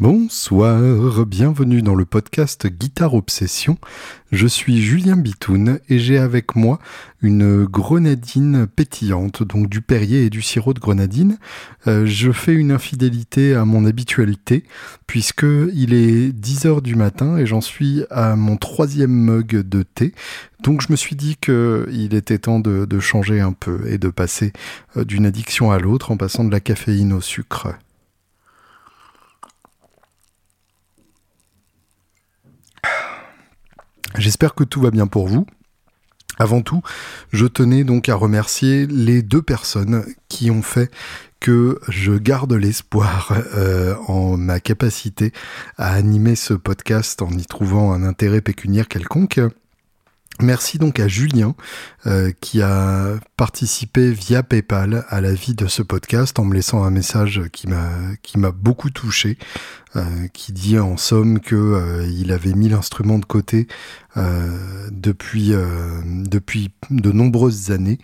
Bonsoir, bienvenue dans le podcast Guitare Obsession. Je suis Julien Bitoun et j'ai avec moi une grenadine pétillante, donc du Perrier et du sirop de grenadine. Euh, je fais une infidélité à mon habitualité puisque il est 10 heures du matin et j'en suis à mon troisième mug de thé. Donc je me suis dit qu'il était temps de, de, changer un peu et de passer euh, d'une addiction à l'autre en passant de la caféine au sucre. J'espère que tout va bien pour vous. Avant tout, je tenais donc à remercier les deux personnes qui ont fait que je garde l'espoir euh, en ma capacité à animer ce podcast en y trouvant un intérêt pécuniaire quelconque. Merci donc à Julien euh, qui a participé via PayPal à la vie de ce podcast en me laissant un message qui m'a qui m'a beaucoup touché, euh, qui dit en somme que euh, il avait mis l'instrument de côté depuis depuis de nombreuses années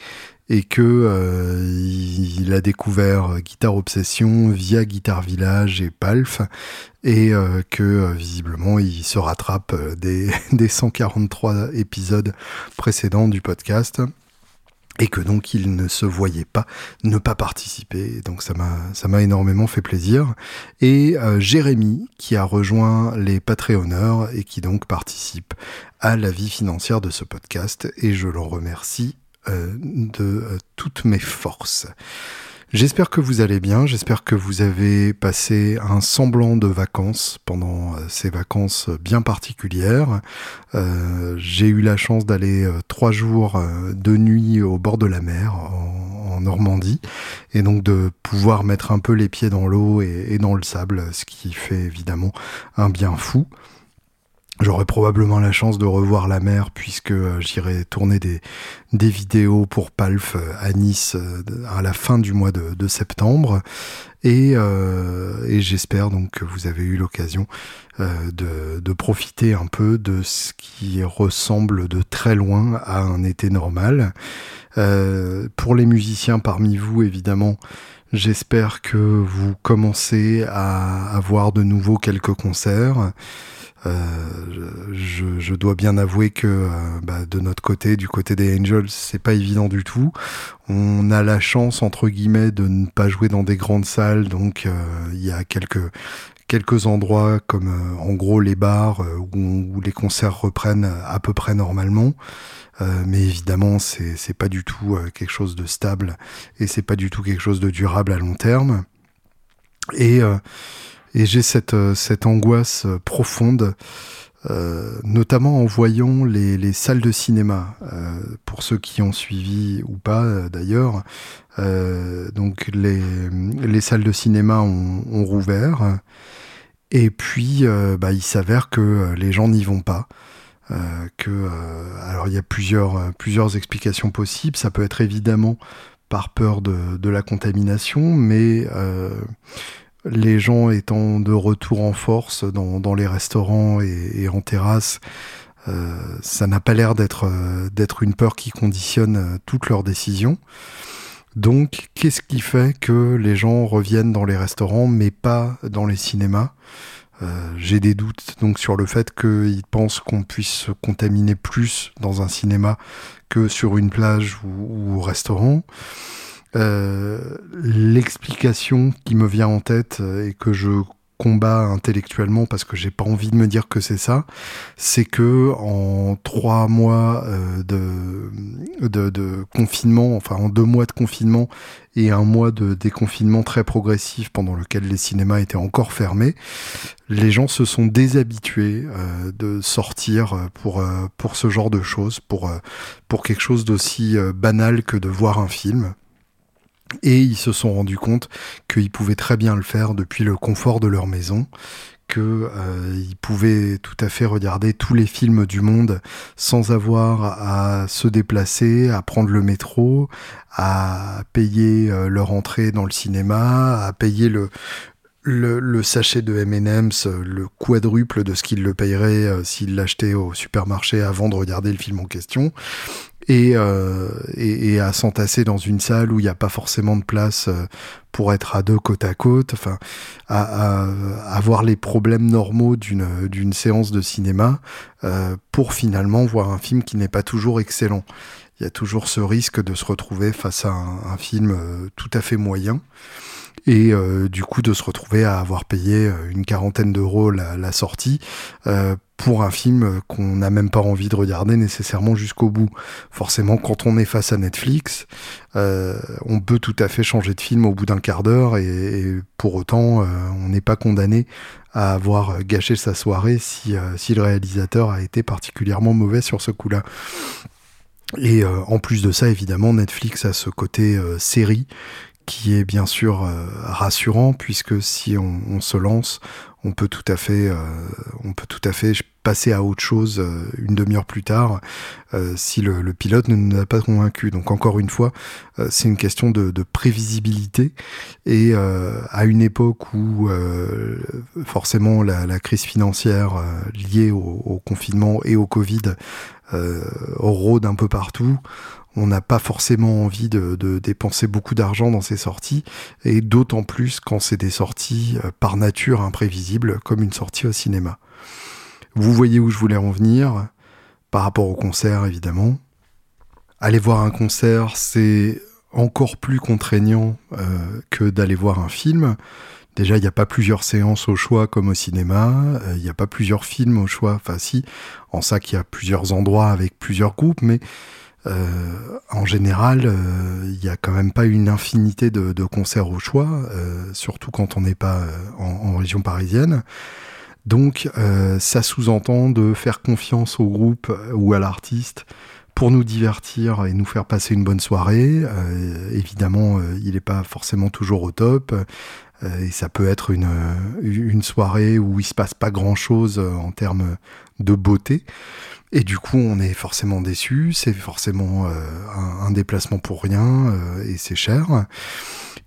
et que euh, il a découvert Guitare Obsession via Guitare Village et Palf et euh, que euh, visiblement il se rattrape des, des 143 épisodes précédents du podcast et que donc il ne se voyait pas ne pas participer. Donc ça m'a ça m'a énormément fait plaisir. Et Jérémy qui a rejoint les Patreonneurs et qui donc participe à la vie financière de ce podcast et je l'en remercie euh, de euh, toutes mes forces. J'espère que vous allez bien, j'espère que vous avez passé un semblant de vacances pendant euh, ces vacances bien particulières. J'ai eu la chance d'aller trois jours de nuit au bord de la mer en, Normandie et donc de pouvoir mettre un peu les pieds dans l'eau et dans le sable, ce qui fait évidemment un bien fou. J'aurai probablement la chance de revoir la mer puisque euh, j'irai tourner des, vidéos pour Palf euh, à Nice euh, à la fin du mois de, septembre. Et, j'espère donc que vous avez eu l'occasion de, profiter un peu de ce qui ressemble de très loin à un été normal. pour les musiciens parmi vous, évidemment, j'espère que vous commencez à avoir de nouveau quelques concerts. Euh, je, dois bien avouer que euh, bah, de notre côté, du côté des Angels, c'est pas évident du tout. On a la chance entre guillemets de ne pas jouer dans des grandes salles, donc euh, il y a quelques quelques endroits comme en gros les bars où, où, les concerts reprennent à peu près normalement. mais évidemment, c'est c'est pas du tout quelque chose de stable et c'est pas du tout quelque chose de durable à long terme. Et et j'ai cette, euh, cette angoisse euh, profonde, euh, notamment en voyant les, les salles de cinéma, pour ceux qui ont suivi ou pas d'ailleurs. Donc les, les salles de cinéma ont, ont rouvert, et puis bah, il s'avère que les gens n'y vont pas. que alors il y a plusieurs plusieurs explications possibles. Ça peut être évidemment par peur de, de la contamination, mais les gens étant de retour en force dans, les restaurants et, en terrasse, euh, ça n'a pas l'air d'être euh, une peur qui conditionne euh, toutes leurs décisions. Donc, qu'est-ce qui fait que les gens reviennent dans les restaurants mais pas dans les cinémas? J'ai des doutes donc sur le fait qu'ils pensent qu'on puisse se contaminer plus dans un cinéma que sur une plage ou, ou au restaurant. Euh, l'explication qui me vient en tête euh, et que je combat intellectuellement parce que j'ai pas envie de me dire que c'est ça, c'est que en trois mois euh, de, de, de, confinement, enfin en deux mois de confinement et un mois de déconfinement très progressif pendant lequel les cinémas étaient encore fermés, les gens se sont déshabitués de sortir pour pour ce genre de choses, pour pour quelque chose d'aussi banal que de voir un film. Et ils se sont rendus compte qu'ils pouvaient très bien le faire depuis le confort de leur maison, qu'ils euh, pouvaient tout à fait regarder tous les films du monde sans avoir à se déplacer, à prendre le métro, à payer euh, leur entrée dans le cinéma, à payer le, sachet de M&M's, le quadruple de ce qu'il le payerait euh, s'il l'achetait au supermarché avant de regarder le film en question. Et, et, à s'entasser dans une salle où il n'y a pas forcément de place pour être à deux côte à côte, enfin, à, avoir les problèmes normaux d'une d'une séance de cinéma pour finalement voir un film qui n'est pas toujours excellent. Il y a toujours ce risque de se retrouver face à un, un film tout à fait moyen et euh, du coup de se retrouver à avoir payé euh, une quarantaine d'euros la, la, sortie euh, pour un film qu'on n'a même pas envie de regarder nécessairement jusqu'au bout. Forcément, quand on est face à Netflix, on peut tout à fait changer de film au bout d'un quart d'heure et, et, pour autant, on n'est pas condamné à avoir gâché sa soirée si, si le réalisateur a été particulièrement mauvais sur ce coup-là. Et en plus de ça, évidemment, Netflix a ce côté série qui est bien sûr euh, rassurant puisque si on, se lance, on peut tout à fait, euh, on peut tout à fait passer à autre chose euh, une demi-heure plus tard si le, pilote ne nous a pas convaincu. Donc encore une fois, c'est une question de, prévisibilité et à une époque où forcément la, crise financière liée au, confinement et au Covid rôde un peu partout on n'a pas forcément envie de, dépenser beaucoup d'argent dans ces sorties, et d'autant plus quand c'est des sorties euh, par nature imprévisibles, comme une sortie au cinéma. Vous voyez où je voulais en venir, par rapport au concert évidemment. Aller voir un concert, c'est encore plus contraignant euh, que d'aller voir un film. Déjà, il n'y a pas plusieurs séances au choix comme au cinéma, euh, il n'y a pas plusieurs films au choix, enfin si, en ça qu'il y a plusieurs endroits avec plusieurs groupes, mais en général, euh, il n'y a quand même pas une infinité de, concerts au choix, euh, surtout quand on n'est pas en, région parisienne. Donc, ça sous-entend de faire confiance au groupe ou à l'artiste pour nous divertir et nous faire passer une bonne soirée. évidemment, il n'est pas forcément toujours au top. et ça peut être une, une soirée où il se passe pas grand-chose en termes de beauté. Et du coup, on est forcément déçu, c'est forcément euh, un, déplacement pour rien euh, et c'est cher.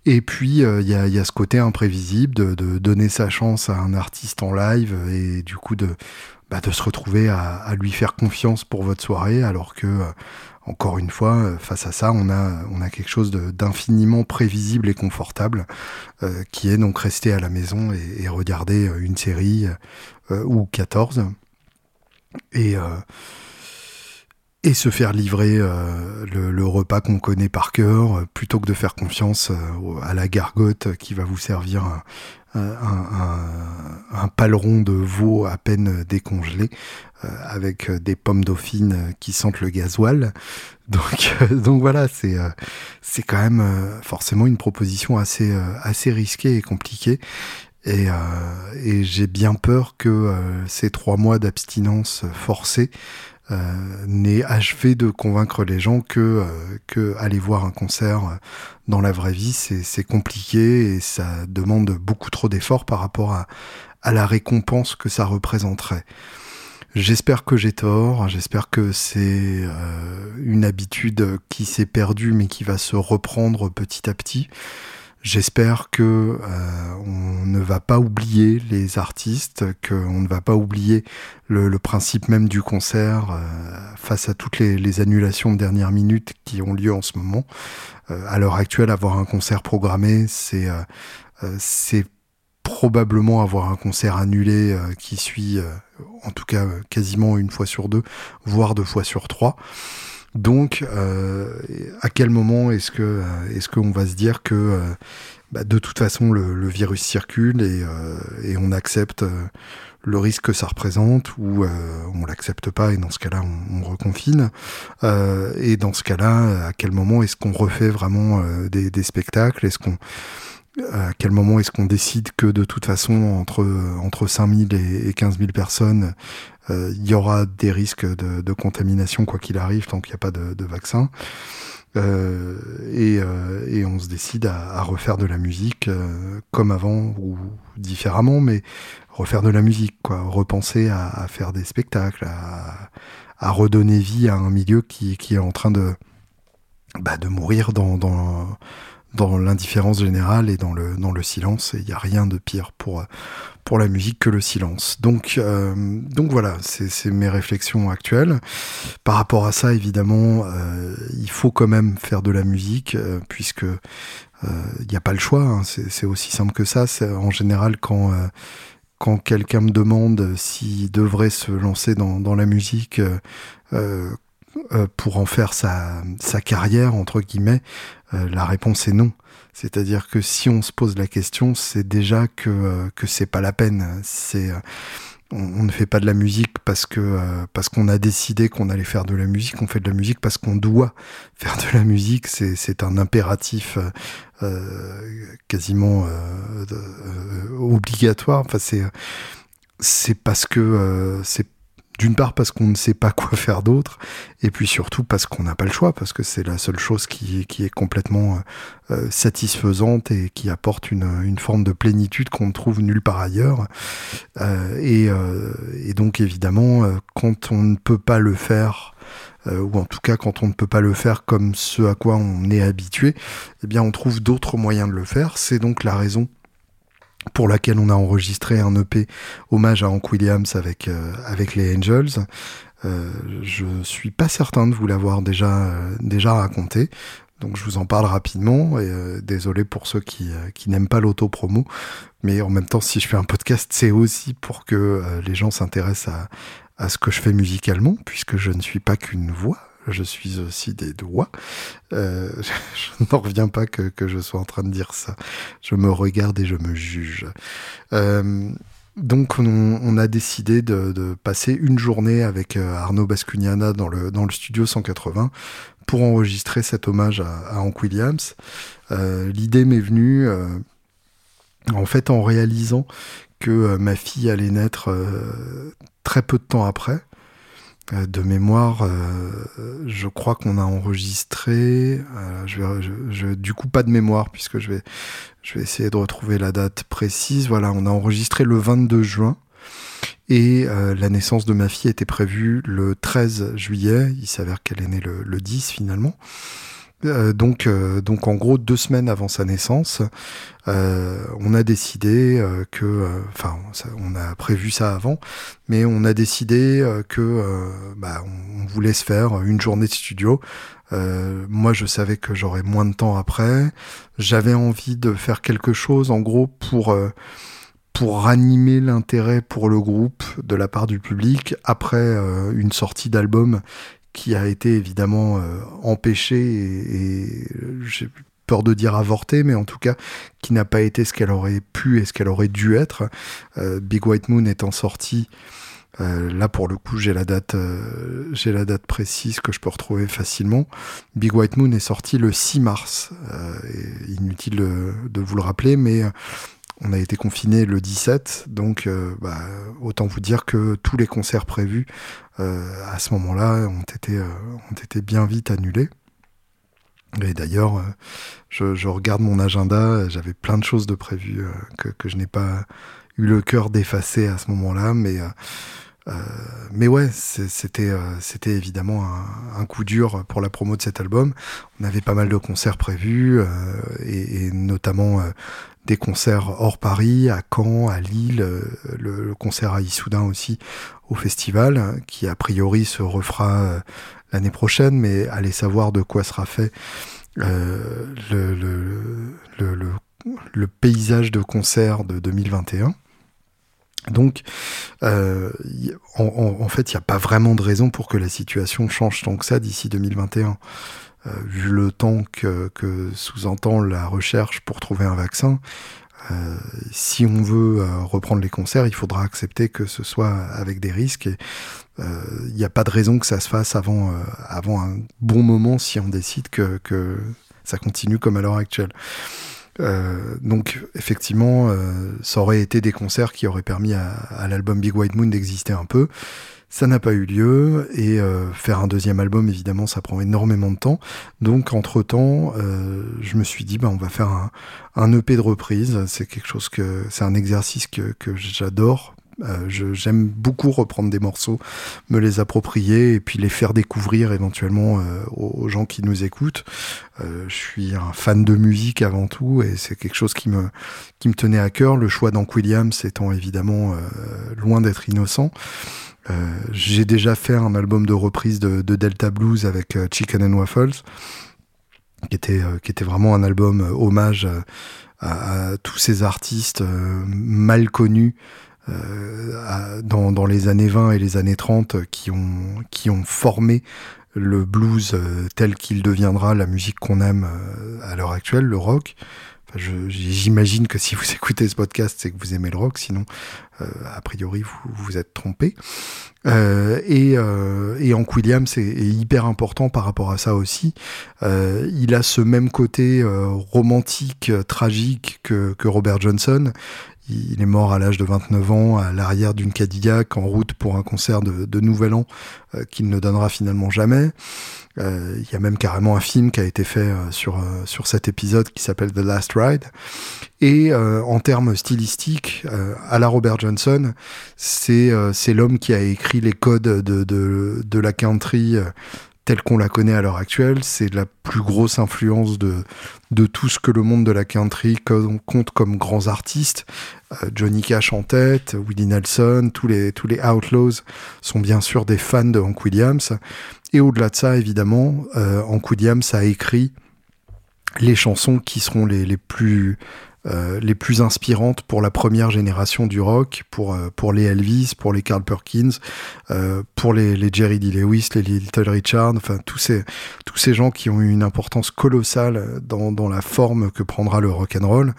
Et puis, euh, il y, a, ce côté imprévisible de, donner sa chance à un artiste en live et du coup de, bah, se retrouver à, lui faire confiance pour votre soirée alors que, encore une fois, face à ça, on a, on a quelque chose d'infiniment prévisible et confortable qui est donc rester à la maison et, et regarder une série ou 14 et, euh, et se faire livrer euh, le, repas qu'on connaît par cœur, euh, plutôt que de faire confiance à la gargote qui va vous servir un, un, paleron de veau à peine décongelé avec des pommes dauphines qui sentent le gasoil. Donc, donc voilà, c'est quand même forcément une proposition assez assez risquée et compliquée. Et, euh, et j'ai bien peur que euh, ces trois mois d'abstinence forcée euh, n'aient achevé de convaincre les gens que, que aller voir un concert dans la vraie vie, c'est compliqué et ça demande beaucoup trop d'efforts par rapport à, à la récompense que ça représenterait. J'espère que j'ai tort, j'espère que c'est une habitude qui s'est perdue mais qui va se reprendre petit à petit. J'espère que euh, on ne va pas oublier les artistes, qu'on ne va pas oublier le, le, principe même du concert euh, face à toutes les, les, annulations de dernière minute qui ont lieu en ce moment. Euh, à l'heure actuelle, avoir un concert programmé, c'est c'est probablement avoir un concert annulé qui suit, en tout cas quasiment une fois sur deux, voire deux fois sur trois. Donc, euh, à quel moment est-ce que euh, est-ce qu'on va se dire que euh, bah, de toute façon le, virus circule et, et on accepte le risque que ça représente ou on l'accepte pas et dans ce cas-là on, on reconfine? Et dans ce cas-là à quel moment est-ce qu'on refait vraiment des, des, spectacles? Est-ce qu'on à quel moment est-ce qu'on décide que de toute façon entre entre 5000 et, et 15 000 personnes euh, il y aura des risques de, de contamination quoi qu'il arrive tant qu'il n'y a pas de, de vaccin. Euh, et, euh, et, on se décide à, à refaire de la musique euh, comme avant ou différemment, mais refaire de la musique, quoi, repenser à, à faire des spectacles, à, à, redonner vie à un milieu qui, qui est en train de, bah, de mourir dans, dans, dans l'indifférence générale et dans le, dans le silence. Et il n'y a rien de pire pour, pour la musique que le silence. Donc, euh, donc voilà, c'est mes réflexions actuelles. Par rapport à ça, évidemment, euh, il faut quand même faire de la musique, euh, puisque il n'y a pas le choix. Hein. c'est aussi simple que ça. En général, quand quand quelqu'un me demande s'il devrait se lancer dans, dans la musique euh, pour en faire sa, carrière, entre guillemets, la réponse est non. C'est-à-dire que si on se pose la question, c'est déjà que euh, que c'est pas la peine. Euh, on, ne fait pas de la musique parce euh, qu'on a décidé qu'on allait faire de la musique. On fait de la musique parce qu'on doit faire de la musique. C'est c'est un impératif quasiment obligatoire. Enfin c'est c'est parce que c'est d'une part parce qu'on ne sait pas quoi faire d'autre, et puis surtout parce qu'on n'a pas le choix, parce que c'est la seule chose qui, est complètement euh, euh, satisfaisante et qui apporte une, forme de plénitude qu'on ne trouve nulle part ailleurs. Euh, et, et, donc évidemment, quand on ne peut pas le faire, ou en tout cas quand on ne peut pas le faire comme ce à quoi on est habitué, eh bien on trouve d'autres moyens de le faire. C'est donc la raison pour laquelle on a enregistré un EP hommage à Hank Williams avec, euh, avec les Angels. Euh, je suis pas certain de vous l'avoir déjà, euh, déjà raconté. Donc je vous en parle rapidement et euh, désolé pour ceux qui, qui n'aiment pas l'auto-promo. Mais en même temps, si je fais un podcast, c'est aussi pour que les gens s'intéressent à, à ce que je fais musicalement, puisque je ne suis pas qu'une voix, je suis aussi des doigts. Euh, je n'en reviens pas que, que, je sois en train de dire ça. Je me regarde et je me juge. Euh, donc on, a décidé de, passer une journée avec euh, Arnaud Bascugnana dans le, dans le studio 180 pour enregistrer cet hommage à, Hank Williams. L'idée m'est venue en fait en réalisant que ma fille allait naître très peu de temps après. Euh, de mémoire, euh, je crois qu'on a enregistré. Euh, du coup, pas de mémoire puisque je vais, essayer de retrouver la date précise. Voilà, on a enregistré le 22 juin et la naissance de ma fille était prévue le 13 juillet. Il s'avère qu'elle est née le 10 finalement. Euh, donc, euh, donc en gros deux semaines avant sa naissance, euh, on a décidé que, enfin, on a prévu ça avant, mais on a décidé que, bah, on, voulait se faire une journée de studio. moi, je savais que j'aurais moins de temps après. J'avais envie de faire quelque chose, en gros, pour pour ranimer l'intérêt pour le groupe de la part du public après une sortie d'album qui a été évidemment euh, empêchée et, et j'ai peur de dire avortée, mais en tout cas qui n'a pas été ce qu'elle aurait pu et ce qu'elle aurait dû être. Euh, Big White Moon étant sorti, euh, là pour le coup j'ai la date, euh, j'ai la date précise que je peux retrouver facilement. Big White Moon est sorti le 6 mars. Euh, inutile de, de, vous le rappeler, mais on a été confiné le 17, donc euh, bah, autant vous dire que tous les concerts prévus euh, à ce moment-là ont été, euh, ont été bien vite annulés. Et d'ailleurs, je, regarde mon agenda, j'avais plein de choses de prévues que, je n'ai pas eu le cœur d'effacer à ce moment-là, mais mais ouais, c'était évidemment un, coup dur pour la promo de cet album. On avait pas mal de concerts prévus et, notamment des concerts hors Paris, à Caen, à Lille, euh, le, concert à Issoudun aussi au festival, qui a priori se refera euh, l'année prochaine, mais allez savoir de quoi sera fait euh, le, paysage de concert de 2021. Donc, en, fait, il n'y a pas vraiment de raison pour que la situation change tant que ça d'ici 2021. Euh, vu le temps que, que sous-entend la recherche pour trouver un vaccin, euh, si on veut euh, reprendre les concerts, il faudra accepter que ce soit avec des risques. Et il euh, n'y a pas de raison que ça se fasse avant, euh, avant un bon moment si on décide que, que ça continue comme à l'heure actuelle. donc effectivement, ça aurait été des concerts qui auraient permis à, à l'album Big White Moon d'exister un peu. Ça n'a pas eu lieu et euh, faire un deuxième album, évidemment, ça prend énormément de temps. Donc, entre-temps, euh, je me suis dit, bah, on va faire un, un EP de reprise. C'est quelque chose que, c'est un exercice que, que j'adore J'aime beaucoup reprendre des morceaux, me les approprier et puis les faire découvrir éventuellement aux, gens qui nous écoutent. je suis un fan de musique avant tout et c'est quelque chose qui me, qui me tenait à cœur. Le choix d'Hank Williams étant évidemment loin d'être innocent. Euh, j'ai déjà fait un album de reprise de, Delta Blues avec euh, Chicken and Waffles, qui était, euh, vraiment un album hommage à, tous ces artistes mal connus dans, les années 20 et les années 30 qui ont, qui ont formé le blues tel qu'il deviendra la musique qu'on aime à l'heure actuelle, le rock. J'imagine que si vous écoutez ce podcast, c'est que vous aimez le rock, sinon, euh, a priori, vous vous êtes trompé. Euh, et, euh, et Hank Williams est, hyper important par rapport à ça aussi. Euh, il a ce même côté euh, romantique, tragique que, que Robert Johnson. Il est mort à l'âge de 29 ans à l'arrière d'une Cadillac en route pour un concert de, de Nouvel An qu'il ne donnera finalement jamais. Euh, il y a même carrément un film qui a été fait euh, sur, euh, sur cet épisode qui s'appelle The Last Ride. Et en termes stylistiques, à la Robert Johnson, c'est l'homme qui a écrit les codes de, de, de la country telle qu'on la connaît à l'heure actuelle. C'est la plus grosse influence de, de tout ce que le monde de la country compte comme grands artistes. Johnny Cash en tête, Willie Nelson, tous les, tous les Outlaws sont bien sûr des fans de Hank Williams. Et au-delà de ça, évidemment, euh, Hank Williams a écrit les chansons qui seront les plus euh, les plus inspirantes pour la première génération du rock, pour, euh, pour les Elvis, pour les Carl Perkins, euh, pour les, les, Jerry D. Lewis, les Little Richard, enfin tous ces, tous ces gens qui ont eu une importance colossale dans, dans la forme que prendra le rock and roll.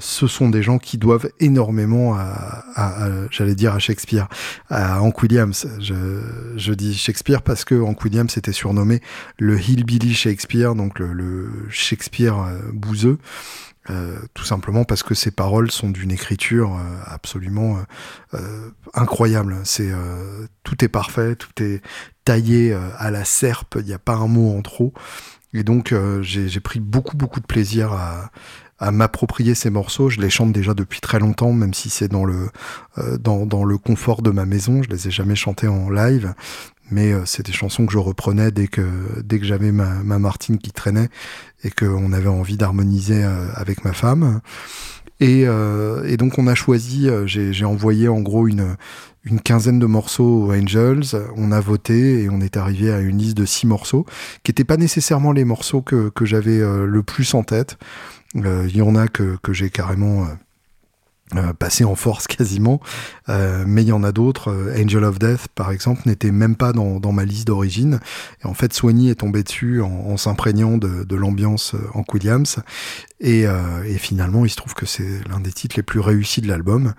ce sont des gens qui doivent énormément à, à, j'allais dire à Shakespeare, à Hank Williams. Je, je dis Shakespeare parce que Hank Williams était surnommé le Hillbilly Shakespeare, donc le, le Shakespeare bouseux. Euh, tout simplement parce que ces paroles sont d'une écriture euh, absolument euh, incroyable. C'est tout est parfait, tout est taillé à la serpe. Il n'y a pas un mot en trop. Et donc j'ai pris beaucoup beaucoup de plaisir à, à m'approprier ces morceaux. Je les chante déjà depuis très longtemps, même si c'est dans le dans, dans le confort de ma maison. Je les ai jamais chantés en live, mais euh, c'est des chansons que je reprenais dès que j'avais ma, ma Martine qui traînait et qu'on avait envie d'harmoniser euh, avec ma femme. Et, euh, et, donc on a choisi, j'ai envoyé en gros une, quinzaine de morceaux aux Angels, on a voté et on est arrivé à une liste de six morceaux, qui n'étaient pas nécessairement les morceaux que, que j'avais le plus en tête. Il y en a que j'ai carrément euh, passé en force quasiment, euh, mais il y en a d'autres. Euh, Angel of Death, par exemple, n'était même pas dans, dans ma liste d'origine. Et en fait, Soigny est tombé dessus en, en s'imprégnant de, de l'ambiance en Williams. Et, et, finalement, il se trouve que c'est l'un des titres les plus réussis de l'album.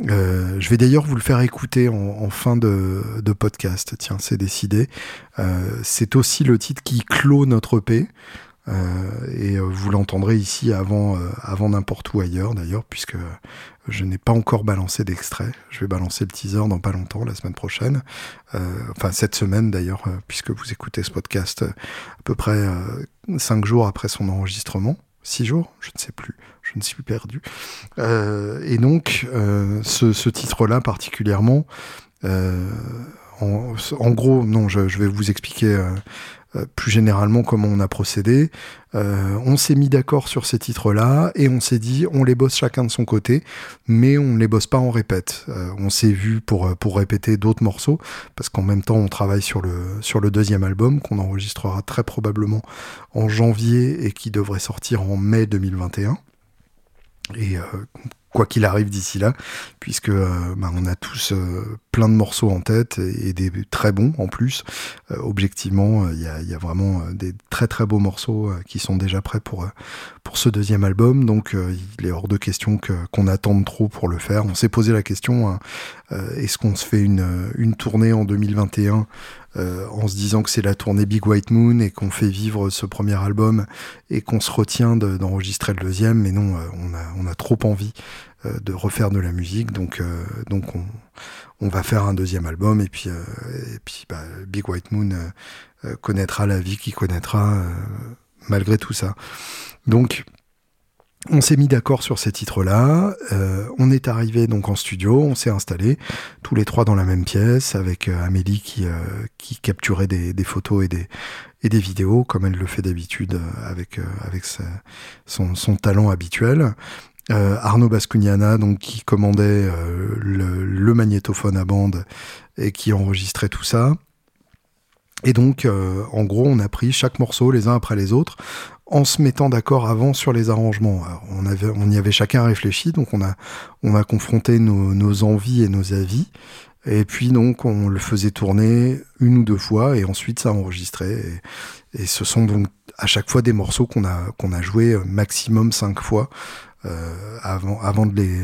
je vais d'ailleurs vous le faire écouter en, en fin de, de, podcast. Tiens, c'est décidé. c'est aussi le titre qui clôt notre EP. Euh, et euh, vous l'entendrez ici avant, euh, avant n'importe où ailleurs d'ailleurs, puisque je n'ai pas encore balancé d'extrait. Je vais balancer le teaser dans pas longtemps, la semaine prochaine. enfin, cette semaine d'ailleurs, puisque vous écoutez ce podcast à peu près cinq jours après son enregistrement. Six jours Je ne sais plus. Je ne suis perdu. et donc, ce, ce titre-là particulièrement, en, en, gros, non, je, je vais vous expliquer euh, plus généralement comment on a procédé. Euh, on s'est mis d'accord sur ces titres-là et on s'est dit on les bosse chacun de son côté, mais on ne les bosse pas en répète. Euh, on s'est vu pour, pour répéter d'autres morceaux, parce qu'en même temps on travaille sur le, sur le deuxième album qu'on enregistrera très probablement en janvier et qui devrait sortir en mai 2021. Et quoi qu'il arrive d'ici là, puisque euh, bah, on a tous euh, plein de morceaux en tête et, des très bons en plus. Euh, objectivement, il y a, y, a, vraiment des très très beaux morceaux qui sont déjà prêts pour pour ce deuxième album. Donc, il est hors de question que qu'on attende trop pour le faire. On s'est posé la question hein, est-ce qu'on se fait une une tournée en 2021 euh, en se disant que c'est la tournée Big White Moon et qu'on fait vivre ce premier album et qu'on se retient d'enregistrer le deuxième. Mais non, euh, on, a, on a trop envie euh, de refaire de la musique, donc, donc on, on, va faire un deuxième album et puis, et puis bah, Big White Moon connaîtra la vie qui connaîtra malgré tout ça. Donc On s'est mis d'accord sur ces titres-là. Euh, on est arrivé donc en studio, on s'est installé tous les trois dans la même pièce avec euh, Amélie qui, euh, qui capturait des, photos et des, et des vidéos comme elle le fait d'habitude avec, avec son, son, talent habituel. Arnaud Bascugnana donc qui commandait le, magnétophone à bande et qui enregistrait tout ça. Et donc, en gros, on a pris chaque morceau les uns après les autres en se mettant d'accord avant sur les arrangements. on, avait, on y avait chacun réfléchi, donc on a, on a confronté nos, nos, envies et nos avis. Et puis donc on le faisait tourner une ou deux fois et ensuite ça enregistrait. Et, et ce sont donc à chaque fois des morceaux qu'on a, qu'on a joué maximum cinq fois euh, avant, avant de les,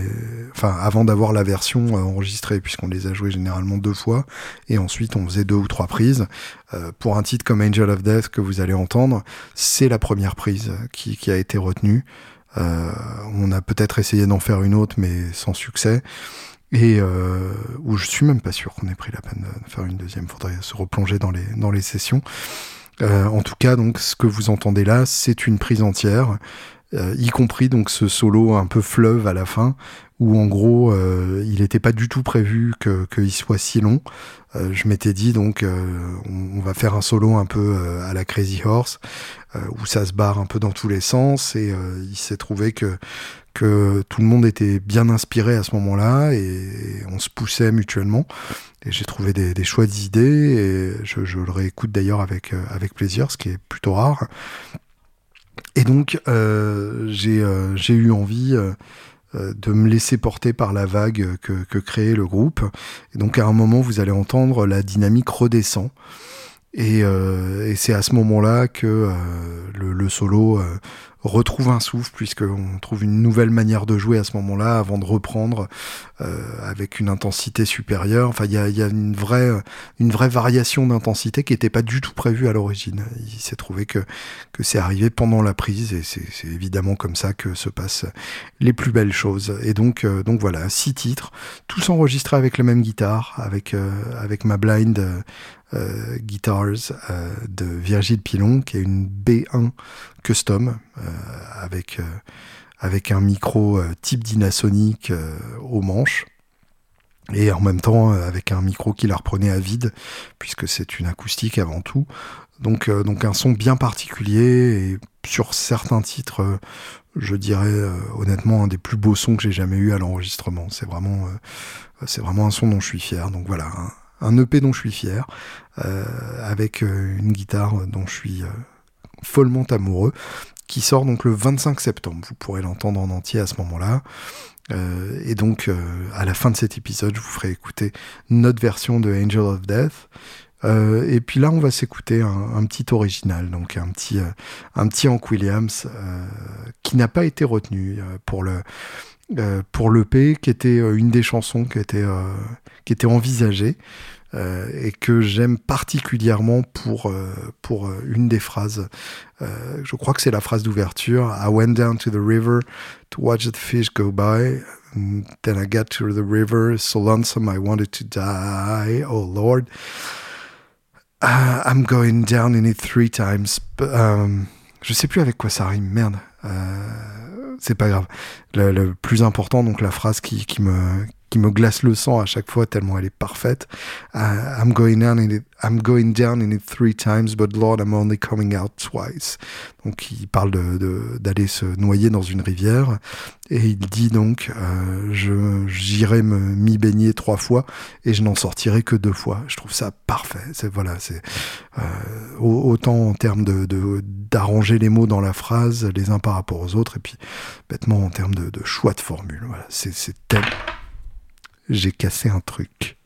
enfin avant d'avoir la version euh, enregistrée, puisqu'on les a joués généralement deux fois, et ensuite on faisait deux ou trois prises. Euh, pour un titre comme Angel of Death que vous allez entendre, c'est la première prise qui, qui a été retenue. Euh, on a peut-être essayé d'en faire une autre, mais sans succès. Et euh, où je suis même pas sûr qu'on ait pris la peine de faire une deuxième. Faudrait se replonger dans les dans les sessions. Euh, en tout cas, donc ce que vous entendez là, c'est une prise entière. Euh, y compris donc ce solo un peu fleuve à la fin, où en gros euh, il n'était pas du tout prévu qu'il soit si long. Euh, je m'étais dit donc on, va faire un solo un peu à la Crazy Horse, où ça se barre un peu dans tous les sens, et il s'est trouvé que que tout le monde était bien inspiré à ce moment-là et on se poussait mutuellement. Et j'ai trouvé des, des chouettes idées et je, je le réécoute d'ailleurs avec, avec plaisir, ce qui est plutôt rare. Et donc, euh, euh, j'ai eu envie euh, de me laisser porter par la vague que, que créait le groupe. Et donc, à un moment, vous allez entendre la dynamique redescend. Et, c'est à ce moment-là que le, solo retrouve un souffle puisqu'on trouve une nouvelle manière de jouer à ce moment-là avant de reprendre euh, avec une intensité supérieure. Enfin, il y a, y a, une vraie une vraie variation d'intensité qui n'était pas du tout prévue à l'origine. Il s'est trouvé que que c'est arrivé pendant la prise et c'est évidemment comme ça que se passent les plus belles choses. Et donc euh, donc voilà, six titres, tous enregistrés avec la même guitare, avec euh, avec ma blind euh, Guitars euh, de Virgile Pilon, qui est une B1 custom euh, avec, avec un micro type Dynasonic au manche et en même temps avec un micro qui la reprenait à vide puisque c'est une acoustique avant tout. Donc donc un son bien particulier et sur certains titres je dirais honnêtement un des plus beaux sons que j'ai jamais eu à l'enregistrement. C'est vraiment vraiment un son dont je suis fier. Donc voilà un EP dont je suis fier, euh, avec euh, une guitare dont je suis euh, follement amoureux, qui sort donc le 25 septembre. Vous pourrez l'entendre en entier à ce moment-là. Euh, et donc, euh, à la fin de cet épisode, je vous ferai écouter notre version de Angel of Death. Euh, et puis là, on va s'écouter un, petit original, donc un petit, un petit Hank Williams qui n'a pas été retenu pour le pour l'EP, qui était une des chansons qui était qui était envisagée euh, et que j'aime particulièrement pour, euh, pour euh, une des phrases. Euh, je crois que c'est la phrase d'ouverture. I went down to the river to watch the fish go by. then I got to the river, so lonesome I wanted to die. Oh Lord. Uh, I'm going down in it three times. Um, je sais plus avec quoi ça rime, merde. Euh, c'est pas grave. Le, le, plus important, donc la phrase qui, qui me qui me glace le sang à chaque fois tellement elle est parfaite. Uh, I'm going down in it, I'm going down in it three times, but Lord, I'm only coming out twice. Donc il parle de d'aller se noyer dans une rivière et il dit donc euh, j'irai me m'y baigner trois fois et je n'en sortirai que deux fois. Je trouve ça parfait. C'est voilà, c'est euh, autant en termes de d'arranger les mots dans la phrase les uns par rapport aux autres et puis bêtement en termes de, de choix de formule. C'est tel j'ai cassé un truc.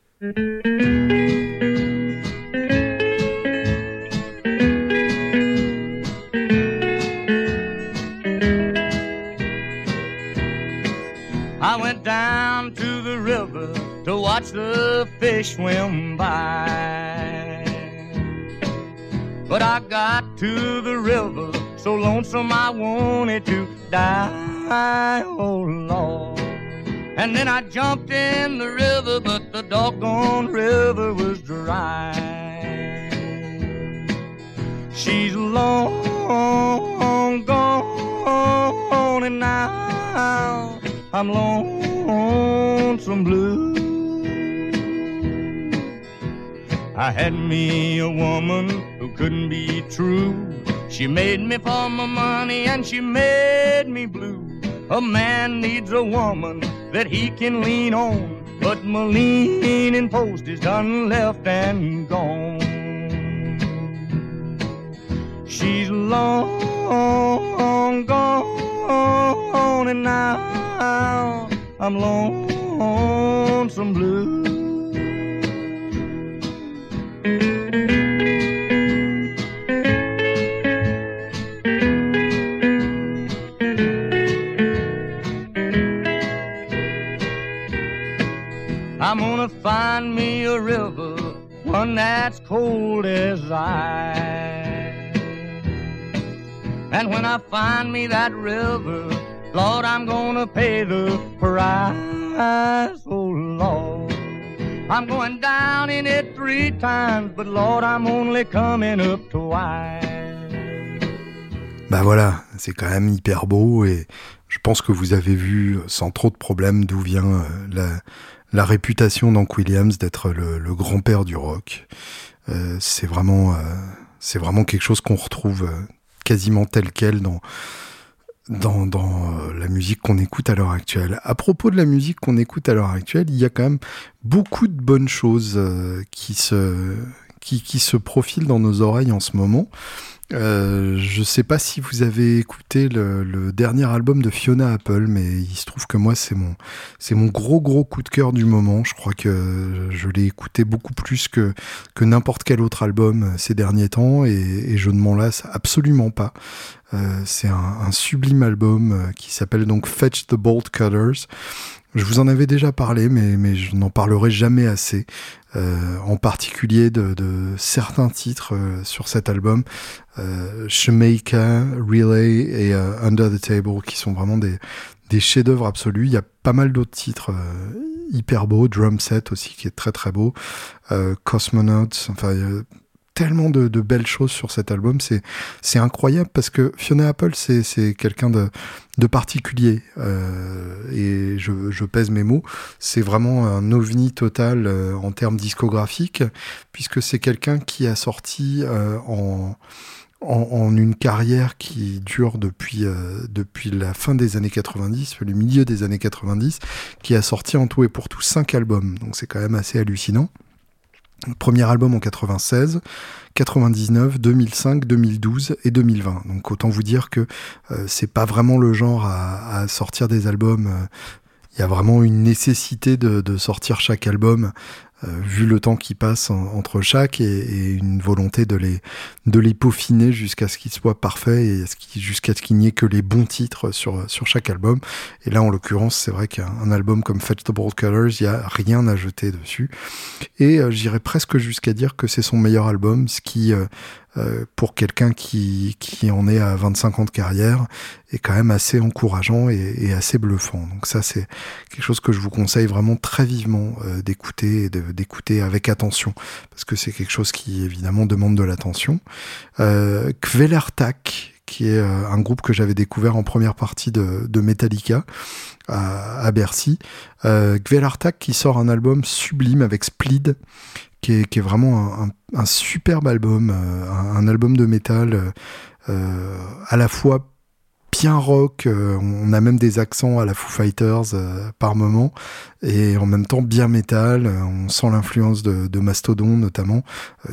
I went down to the river to watch the fish swim by. But I got to the river so lonesome I wanted to die. Oh Lord. And then I jumped in the river, but the doggone river was dry. She's long gone and now I'm lonesome blue. I had me a woman who couldn't be true. She made me for my money and she made me blue. A man needs a woman that he can lean on, but my leaning post is done left and gone. She's long gone and now I'm lonesome blue. Find me a river, one that's cold as ice. And when I find me that river, Lord, I'm gonna pay the price. Oh Lord, I'm going down in it three times, but Lord, I'm only coming up twice. Bah voilà, c'est quand même hyper beau et je pense que vous avez vu sans trop de problèmes d'où vient euh, la, la réputation d'Hank Williams d'être le, grand-père du rock. Euh, c'est vraiment, euh, c'est vraiment quelque chose qu'on retrouve euh, quasiment tel quel dans, dans, la musique qu'on écoute à l'heure actuelle. À propos de la musique qu'on écoute à l'heure actuelle, il y a quand même beaucoup de bonnes choses qui, se, qui, qui se profilent dans nos oreilles en ce moment. Euh, je sais pas si vous avez écouté le, le, dernier album de Fiona Apple, mais il se trouve que moi c'est mon c'est mon gros gros coup de cœur du moment. Je crois que je l'ai écouté beaucoup plus que que n'importe quel autre album ces derniers temps et, et je ne m'en lasse absolument pas. Euh, c'est un, un, sublime album euh, qui s'appelle donc Fetch the Bolt Cutters. Je vous en avais déjà parlé, mais, mais je n'en parlerai jamais assez. Euh, en particulier de, de certains titres euh, sur cet album, euh, Relay et euh, Under the Table, qui sont vraiment des, des chefs-d'œuvre absolus. Il y a pas mal d'autres titres hyper beaux, Drum Set aussi qui est très très beau, Cosmonauts, enfin tellement de, de, belles choses sur cet album. C'est, c'est incroyable parce que Fiona Apple, c'est, c'est quelqu'un de, de particulier. Euh, et je, je, pèse mes mots. C'est vraiment un ovni total euh, en termes discographiques, puisque c'est quelqu'un qui a sorti euh, en, en, en, une carrière qui dure depuis, euh, depuis la fin des années 90, le milieu des années 90, qui a sorti en tout et pour tout cinq albums. Donc c'est quand même assez hallucinant. Premier album en 96, 99, 2005, 2012 et 2020. Donc autant vous dire que euh, c'est pas vraiment le genre à, sortir des albums. Il euh, y a vraiment une nécessité de, sortir chaque album vu le temps qui passe en, entre chaque et, une volonté de les de les peaufiner jusqu'à ce qu'ils soient parfaits et jusqu'à ce qu'il n'y ait que les bons titres sur sur chaque album. Et là, en l'occurrence, c'est vrai qu'un album comme Fetch the Bold Colors, il y a rien à jeter dessus. Et euh, j'irais presque jusqu'à dire que c'est son meilleur album, ce qui euh, euh, pour quelqu'un qui, qui en est à 25 ans de carrière est quand même assez encourageant et, et assez bluffant. Donc ça c'est quelque chose que je vous conseille vraiment très vivement euh, d'écouter et d'écouter avec attention parce que c'est quelque chose qui évidemment demande de l'attention. Euh, Kvelertak qui est euh, un groupe que j'avais découvert en première partie de, de Metallica à, à Bercy. Euh, qui sort un album sublime avec Splid qui est, vraiment un, superbe album, euh, un, album de métal euh, à la fois bien rock, euh, on a même des accents à la Foo Fighters euh, par moment, et en même temps bien métal, on sent l'influence de, Mastodon notamment.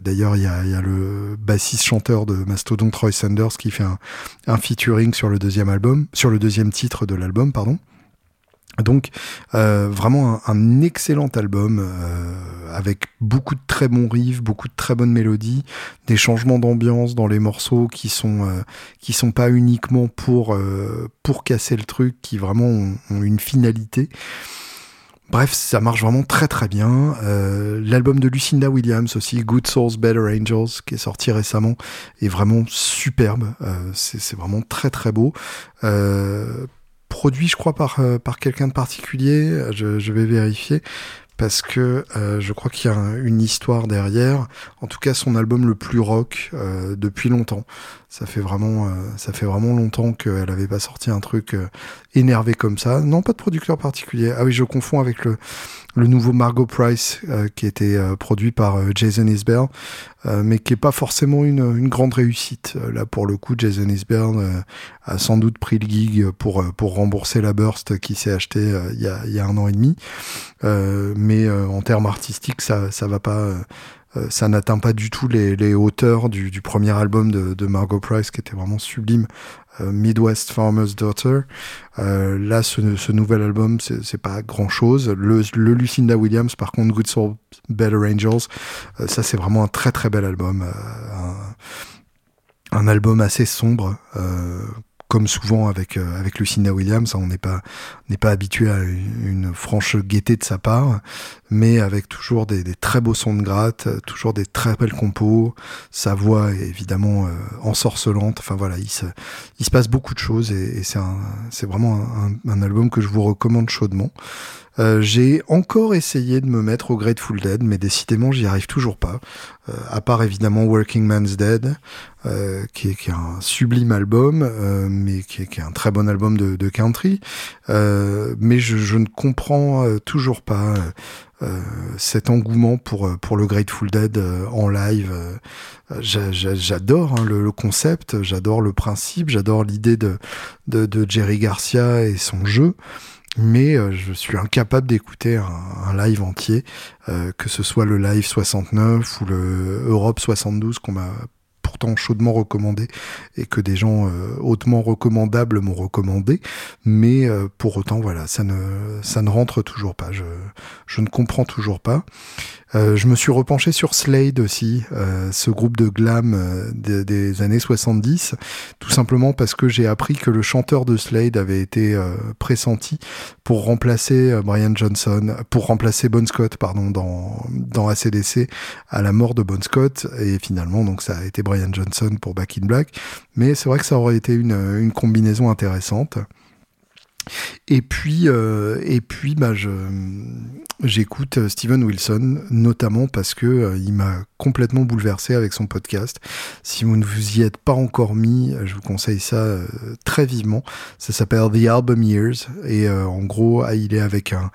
D'ailleurs, il y a, y a, le bassiste-chanteur de Mastodon, Troy Sanders, qui fait un, un featuring sur le deuxième album, sur le deuxième titre de l'album, pardon. Donc euh, vraiment un, excellent album euh, avec beaucoup de très bons riffs, beaucoup de très bonnes mélodies, des changements d'ambiance dans les morceaux qui sont euh, qui sont pas uniquement pour pour casser le truc, qui vraiment ont, ont, une finalité. Bref, ça marche vraiment très très bien. L'album de Lucinda Williams aussi, Good Souls, Better Angels, qui est sorti récemment, est vraiment superbe. C'est vraiment très très beau produit, je crois, par, euh, par quelqu'un de particulier. Je, vais vérifier. parce que euh, je crois qu'il y a une histoire derrière. En tout cas, son album le plus rock euh, depuis longtemps. Ça fait vraiment, euh, ça fait vraiment longtemps qu'elle n'avait pas sorti un truc énervé comme ça. Non, pas de producteur particulier. Ah oui, je confonds avec le le nouveau Margot Price euh, qui était euh, produit par euh, Jason Isbell, mais qui est pas forcément une, une grande réussite. là, pour le coup, Jason Isbell a sans doute pris le gig pour pour rembourser la burst qui s'est acheté il y, a, y a un an et demi. mais en termes artistiques, ça ça va pas ça n'atteint pas du tout les, les hauteurs du, du, premier album de, de, Margot Price qui était vraiment sublime euh, Midwest Farmer's Daughter. Euh, là, ce, ce, nouvel album, c'est pas grand chose. Le, le, Lucinda Williams, par contre, Good Soul, Better Angels, euh, ça c'est vraiment un très très bel album. Un, un, album assez sombre comme souvent avec euh, avec Lucinda Williams, hein, on n'est pas n'est pas habitué à une, franche gaieté de sa part, mais avec toujours des, très beaux sons de gratte, toujours des très belles compos, sa voix est évidemment euh, ensorcelante. Enfin voilà, il se passe beaucoup de choses et, c'est c'est vraiment un, album que je vous recommande chaudement. Euh, j'ai encore essayé de me mettre au Grateful Dead, mais décidément j'y arrive toujours pas. Euh, à part évidemment Working Man's Dead, euh, qui, est, qui, est, un sublime album, euh, mais qui est, qui est, un très bon album de, de country. Euh, mais je, je, ne comprends toujours pas cet engouement pour pour le Grateful Dead en live. j'adore hein, le, le, concept, j'adore le principe, j'adore l'idée de, de, de Jerry Garcia et son jeu mais euh, je suis incapable d'écouter un, live entier, euh, que ce soit le live 69 ou le Europe 72 qu'on m'a pourtant chaudement recommandé et que des gens euh, hautement recommandables m'ont recommandé, mais pour autant voilà, ça ne ça ne rentre toujours pas. Je je ne comprends toujours pas. Euh, je me suis repenché sur Slade aussi, euh, ce groupe de glam euh, des années 70, tout simplement parce que j'ai appris que le chanteur de Slade avait été pressenti pour remplacer Brian Johnson, pour remplacer Bon Scott, pardon, dans, dans ACDC à la mort de Bon Scott, et finalement donc ça a été Brian Johnson pour Back in Black, mais c'est vrai que ça aurait été une, une combinaison intéressante. Et puis, euh, et puis, bah, j'écoute euh, Steven Wilson, notamment parce que euh, il m'a complètement bouleversé avec son podcast. Si vous ne vous y êtes pas encore mis, je vous conseille ça très vivement. Ça s'appelle The Album Years et en gros, ah, il est avec un,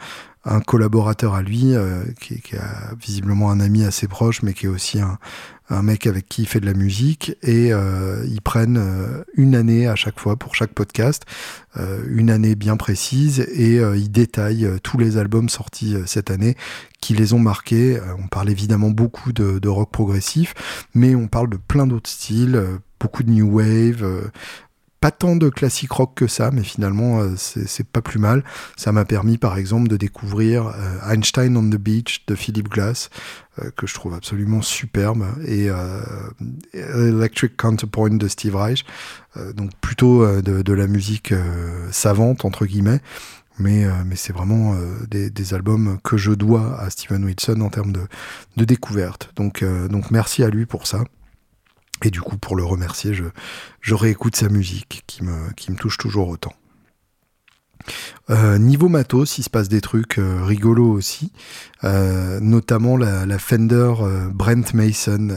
collaborateur à lui, qui, a visiblement un ami assez proche, mais qui est aussi un, un mec avec qui il fait de la musique et euh, ils prennent euh, une année à chaque fois pour chaque podcast, euh, une année bien précise et euh, ils détaillent tous les albums sortis cette année qui les ont marqués. on parle évidemment beaucoup de, de, rock progressif, mais on parle de plein d'autres styles, beaucoup de new wave, pas tant de classique rock que ça, mais finalement euh, c'est pas plus mal. Ça m'a permis par exemple de découvrir euh, Einstein on the Beach de Philip Glass, euh, que je trouve absolument superbe, et Electric Counterpoint de Steve Reich, donc plutôt de, la musique savante entre guillemets. Mais, mais c'est vraiment des, des, albums que je dois à Steven Wilson en termes de, de découverte. Donc, donc merci à lui pour ça. Et du coup, pour le remercier, je, réécoute sa musique qui me touche toujours autant. Euh, niveau matos, il se passe des trucs euh, rigolos aussi, euh, notamment la, Fender Brent Mason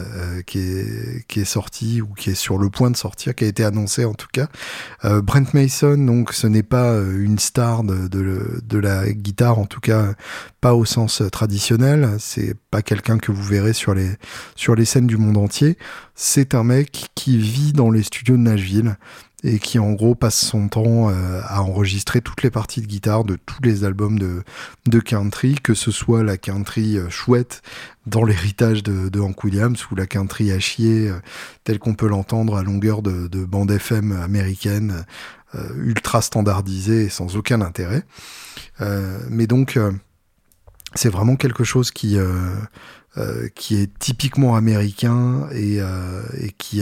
qui est qui est sortie ou qui est sur le point de sortir, qui a été annoncé en tout cas. Brent Mason, donc, ce n'est pas une star de, de, de, la guitare, en tout cas pas au sens traditionnel. C'est pas quelqu'un que vous verrez sur les sur les scènes du monde entier. C'est un mec qui vit dans les studios de Nashville et qui en gros passe son temps euh, à enregistrer toutes les parties de guitare de tous les albums de, de country, que ce soit la country euh, chouette dans l'héritage de, Hank Williams ou la country à chier euh, telle qu'on peut l'entendre à longueur de, de bande FM américaine ultra standardisée et sans aucun intérêt. mais donc c'est vraiment quelque chose qui qui est typiquement américain et, et qui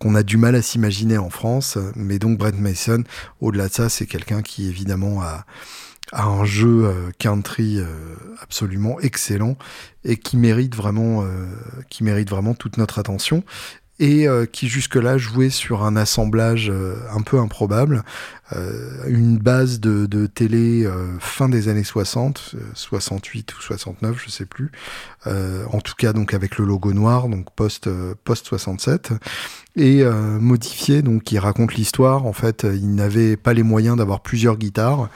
qu'on a du mal à s'imaginer en France. Mais donc Brent Mason, au-delà de ça, c'est quelqu'un qui évidemment a, a un jeu country absolument excellent et qui mérite vraiment, qui mérite vraiment toute notre attention. Et qui jusque-là jouait sur un assemblage un peu improbable, une base de, de télé fin des années 60, 68 ou 69, je sais plus, en tout cas donc avec le logo noir, donc post post 67 et modifié donc qui raconte l'histoire. En fait il n'avait pas les moyens d'avoir plusieurs guitares.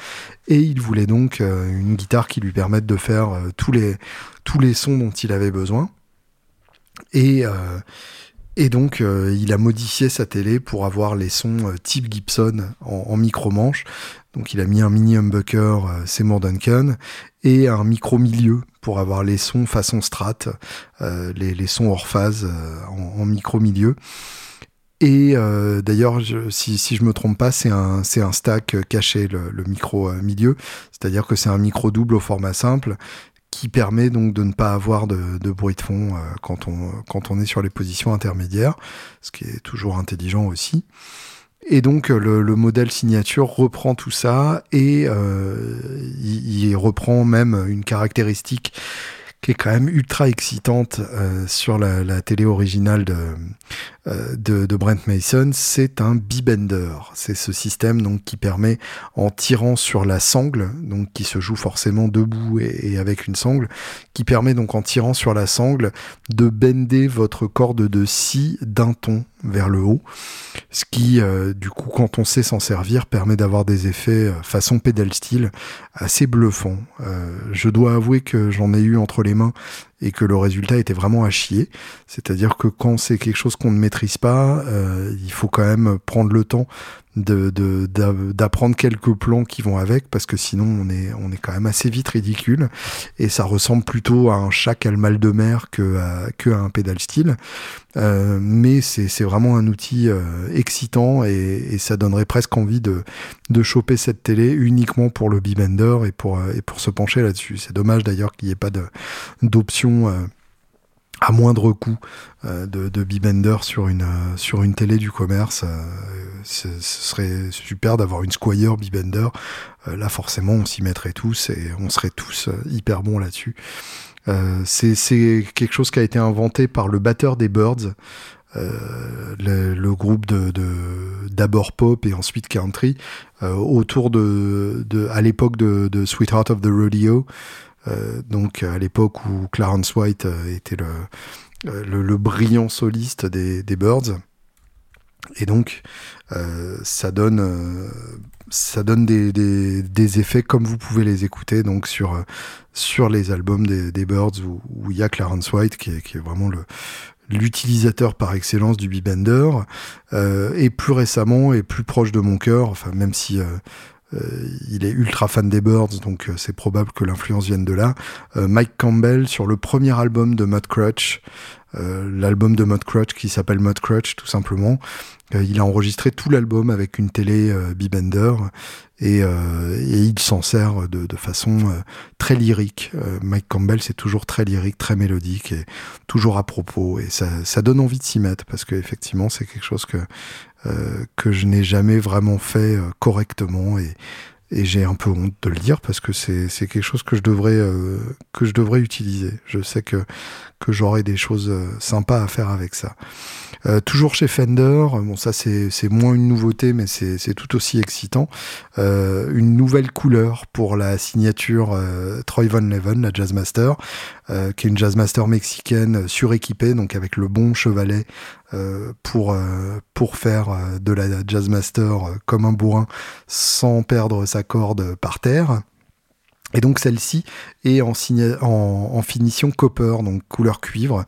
Et il voulait donc une guitare qui lui permette de faire tous les tous les sons dont il avait besoin. Et, euh, et donc, euh, il a modifié sa télé pour avoir les sons euh, type Gibson en, micro-manche. Donc, il a mis un mini humbucker Seymour Duncan et un micro-milieu pour avoir les sons façon strat, les, les, sons hors phase en, micro-milieu. Et d'ailleurs, si, si je me trompe pas, c'est un, un stack caché, le, le micro milieu. C'est-à-dire que c'est un micro double au format simple qui permet donc de ne pas avoir de, bruit de fond euh, quand, on, quand on est sur les positions intermédiaires, ce qui est toujours intelligent aussi. Et donc le, modèle signature reprend tout ça et euh, il, reprend même une caractéristique qui est quand même ultra excitante euh, sur la, télé originale euh, de, de, Brent Mason, c'est un bibender. C'est ce système donc qui permet, en tirant sur la sangle, donc qui se joue forcément debout et, avec une sangle, qui permet donc en tirant sur la sangle de bender votre corde de scie d'un ton vers le haut, ce qui, euh, du coup, quand on sait s'en servir, permet d'avoir des effets façon pédale style assez bluffants. je dois avouer que j'en ai eu entre les mains et que le résultat était vraiment à chier. C'est-à-dire que quand c'est quelque chose qu'on ne maîtrise pas, euh, il faut quand même prendre le temps d'apprendre quelques plans qui vont avec parce que sinon on est on est quand même assez vite ridicule. Et ça ressemble plutôt à un chat qui a le mal de mer que à, que à un pédale style. Euh, mais c'est vraiment un outil euh, excitant et, et, ça donnerait presque envie de de choper cette télé uniquement pour le bibender et pour et pour se pencher là-dessus. C'est dommage d'ailleurs qu'il n'y ait pas d'option euh, à moindre coût euh, de, de bibender sur une euh, sur une télé du commerce. ce serait super d'avoir une Squire bibender. là, forcément, on s'y mettrait tous et on serait tous hyper bons là-dessus. c'est quelque chose qui a été inventé par le batteur des Birds. le, groupe de d'abord pop et ensuite country autour de, de à l'époque de, de Sweetheart of the Rodeo euh, donc à l'époque où Clarence White euh, était euh, le, brillant soliste des, Birds. Et donc ça donne ça donne des, effets comme vous pouvez les écouter donc sur sur les albums des, Birds où, il y a Clarence White qui est, vraiment l'utilisateur par excellence du B-Bender euh, et plus récemment et plus proche de mon cœur enfin même si euh, euh, il est ultra fan des Birds, donc euh, c'est probable que l'influence vienne de là. Euh, Mike Campbell sur le premier album de Mudcrutch, l'album de Mudcrutch qui s'appelle Mudcrutch tout simplement. il a enregistré tout l'album avec une télé B-Bender et, il s'en sert de, façon très lyrique. Mike Campbell c'est toujours très lyrique, très mélodique et toujours à propos et ça, ça donne envie de s'y mettre parce que effectivement c'est quelque chose que euh, que je n'ai jamais vraiment fait euh, correctement et, et j'ai un peu honte de le dire parce que c'est quelque chose que je devrais euh, que je devrais utiliser. Je sais que que j'aurai des choses sympas à faire avec ça. Euh, toujours chez Fender, bon ça c'est moins une nouveauté mais c'est tout aussi excitant. Euh, une nouvelle couleur pour la signature euh, Troy Von Leven, la Jazzmaster, qui est une Jazzmaster mexicaine suréquipée, donc avec le bon chevalet pour pour faire de la Jazzmaster comme un bourrin sans perdre sa corde par terre. Et donc celle-ci est en, finition copper, donc couleur cuivre,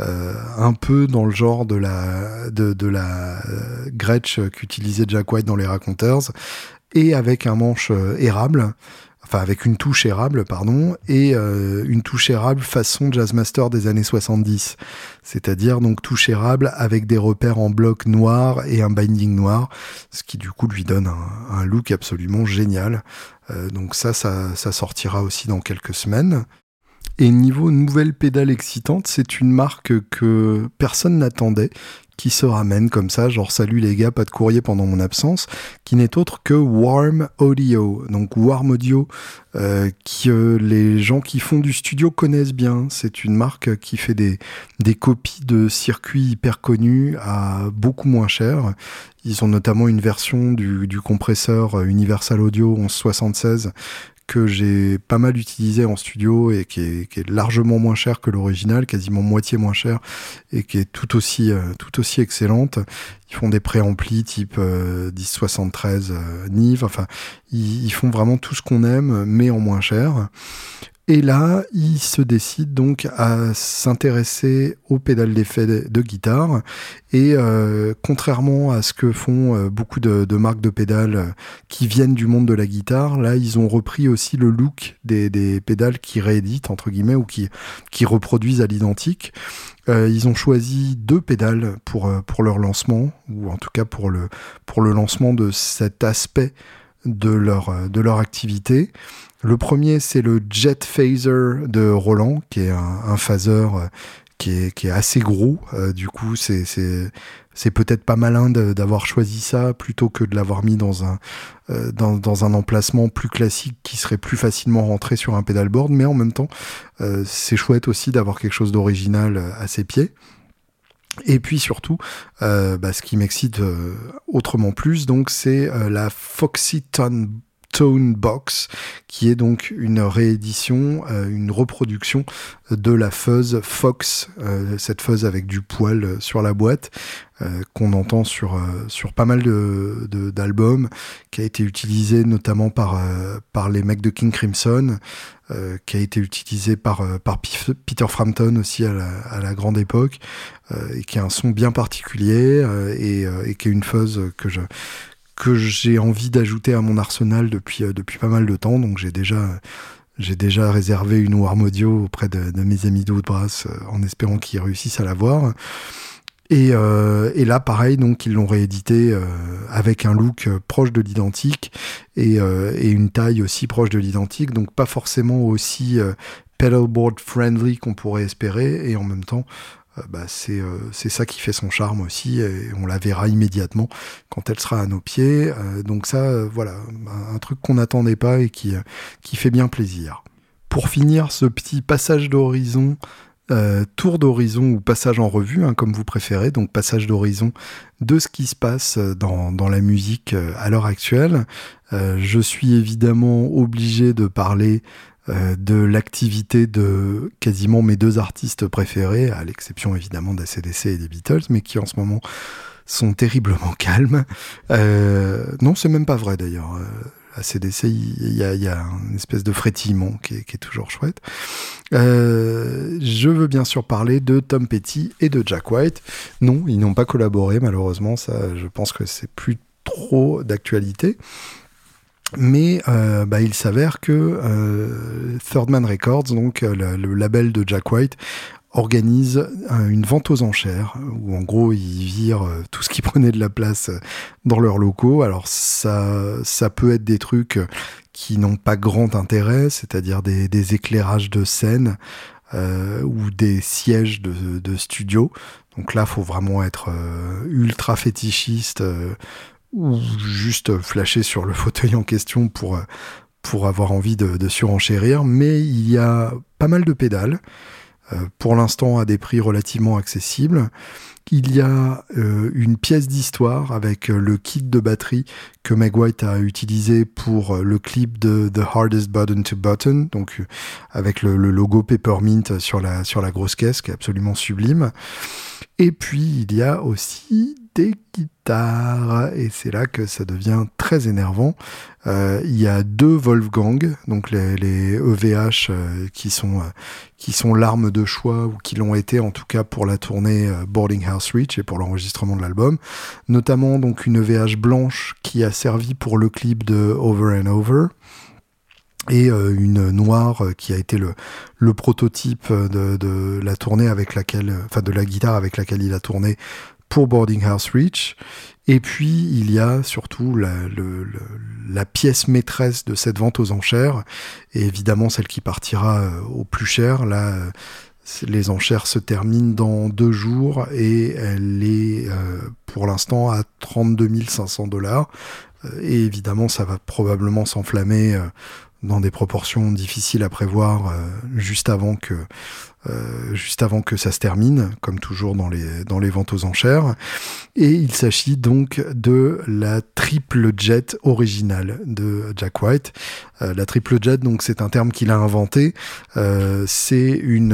euh, un peu dans le genre de la, de, euh, Gretsch qu'utilisait Jack White dans les Raconteurs, et avec un manche euh, érable, enfin avec une touche érable, pardon, et une touche érable façon Jazzmaster des années 70, c'est-à-dire donc touche érable avec des repères en bloc noir et un binding noir, ce qui du coup lui donne un look absolument génial. Euh, donc ça, ça, ça sortira aussi dans quelques semaines. Et niveau nouvelle pédale excitante, c'est une marque que personne n'attendait, qui se ramène comme ça, genre salut les gars, pas de courrier pendant mon absence, qui n'est autre que Warm Audio. Donc Warm Audio, euh, que les gens qui font du studio connaissent bien. C'est une marque qui fait des, des copies de circuits hyper connus à beaucoup moins cher. Ils ont notamment une version du, du compresseur Universal Audio 1176 que j'ai pas mal utilisé en studio et qui est, largement moins cher que l'original, quasiment moitié moins cher et qui est tout aussi euh, tout aussi excellente. Ils font des préamplis type 1073 euh, euh, Nive, enfin ils, ils, font vraiment tout ce qu'on aime mais en moins cher. Et là, il se décide donc à s'intéresser aux pédales d'effet de, guitare. Et euh, contrairement à ce que font euh, beaucoup de, marques de pédales euh, qui viennent du monde de la guitare, là, ils ont repris aussi le look des, pédales qui rééditent, entre guillemets, ou qui, reproduisent à l'identique. ils ont choisi deux pédales pour, leur lancement, ou en tout cas pour le, lancement de cet aspect de leur activité. Le premier, c'est le Jet Phaser de Roland, qui est un, phaser euh, qui est, assez gros. Euh, du coup, c'est peut-être pas malin d'avoir choisi ça plutôt que de l'avoir mis dans un euh, dans, un emplacement plus classique qui serait plus facilement rentré sur un pedalboard. Mais en même temps, c'est chouette aussi d'avoir quelque chose d'original à ses pieds. Et puis surtout, bah, ce qui m'excite autrement plus, donc c'est la Foxy Qui est donc une réédition, euh, une reproduction de la fuzz Fox, euh, cette fuzz avec du poil sur la boîte, euh, qu'on entend sur, sur pas mal d'albums, qui a été utilisé notamment par, par les mecs de King Crimson, qui a été utilisé par, par Peter Frampton aussi à la, à la grande époque, et qui a un son bien particulier, et, et qui est une fuzz que je que j'ai envie d'ajouter à mon arsenal depuis, euh, depuis pas mal de temps. Donc j'ai déjà, j'ai déjà réservé une Warm Audio auprès de, mes amis de euh, en espérant qu'ils réussissent à l'avoir. Et, euh, et là, pareil, donc ils l'ont réédité avec un look proche de l'identique et, et, une taille aussi proche de l'identique, donc pas forcément aussi pedalboard friendly qu'on pourrait espérer, et en même temps bah, euh, c'est ça qui fait son charme aussi et on la verra immédiatement quand elle sera à nos pieds. Euh, donc ça, voilà, un, truc qu'on n'attendait pas et qui, fait bien plaisir. Pour finir ce petit passage d'horizon, tour d'horizon ou passage en revue, hein, comme vous préférez, donc passage d'horizon de ce qui se passe dans, la musique à l'heure actuelle. je suis évidemment obligé de parler euh, de l'activité de quasiment mes deux artistes préférés, à l'exception évidemment d'ACDC et des Beatles, mais qui en ce moment sont terriblement calmes. Euh, non, c'est même pas vrai d'ailleurs. Euh, ACDC, il y a, une espèce de frétillement qui est, toujours chouette. Euh, je veux bien sûr parler de Tom Petty et de Jack White. Non, ils n'ont pas collaboré malheureusement, ça je pense que c'est plus trop d'actualité. Mais euh, bah, il s'avère que euh, Third Man Records, donc euh, le, label de Jack White, organise une vente aux enchères où en gros ils virent tout ce qui prenait de la place dans leurs locaux. Alors ça, ça peut être des trucs qui n'ont pas grand intérêt, c'est-à-dire des, des, éclairages de scène ou des sièges de, de studio. Donc là, faut vraiment être ultra fétichiste ou juste flasher sur le fauteuil en question pour, pour avoir envie de, surenchérir, mais il y a pas mal de pédales, euh, pour l'instant à des prix relativement accessibles. Il y a euh, une pièce d'histoire avec euh, le kit de batterie que Meg White a utilisé pour le clip de The Hardest Button to Button, donc avec le, le, logo Peppermint sur la, sur la grosse caisse, qui est absolument sublime. Et puis il y a aussi des guitares. Et c'est là que ça devient très énervant. Euh, il y a deux Wolfgang, donc les, EVH euh, qui sont euh, qui sont l'arme de choix ou qui l'ont été en tout cas pour la tournée Boarding House Reach et pour l'enregistrement de l'album. Notamment donc une EVH blanche qui a servi pour le clip de Over and Over et une noire qui a été le, prototype de, la tournée avec laquelle, enfin de la guitare avec laquelle il a tourné pour Boarding House Reach. Et puis, il y a surtout la, pièce maîtresse de cette vente aux enchères, et évidemment celle qui partira euh, au plus cher. Là, Les enchères se terminent dans deux jours et elle est pour l'instant à 32 500 dollars. Et évidemment, ça va probablement s'enflammer dans des proportions difficiles à prévoir juste avant que euh, juste avant que ça se termine, comme toujours dans les, ventes aux enchères. Et il s'agit donc de la triple jet originale de Jack White. Euh, la triple jet, donc c'est un terme qu'il a inventé. Euh, c'est une,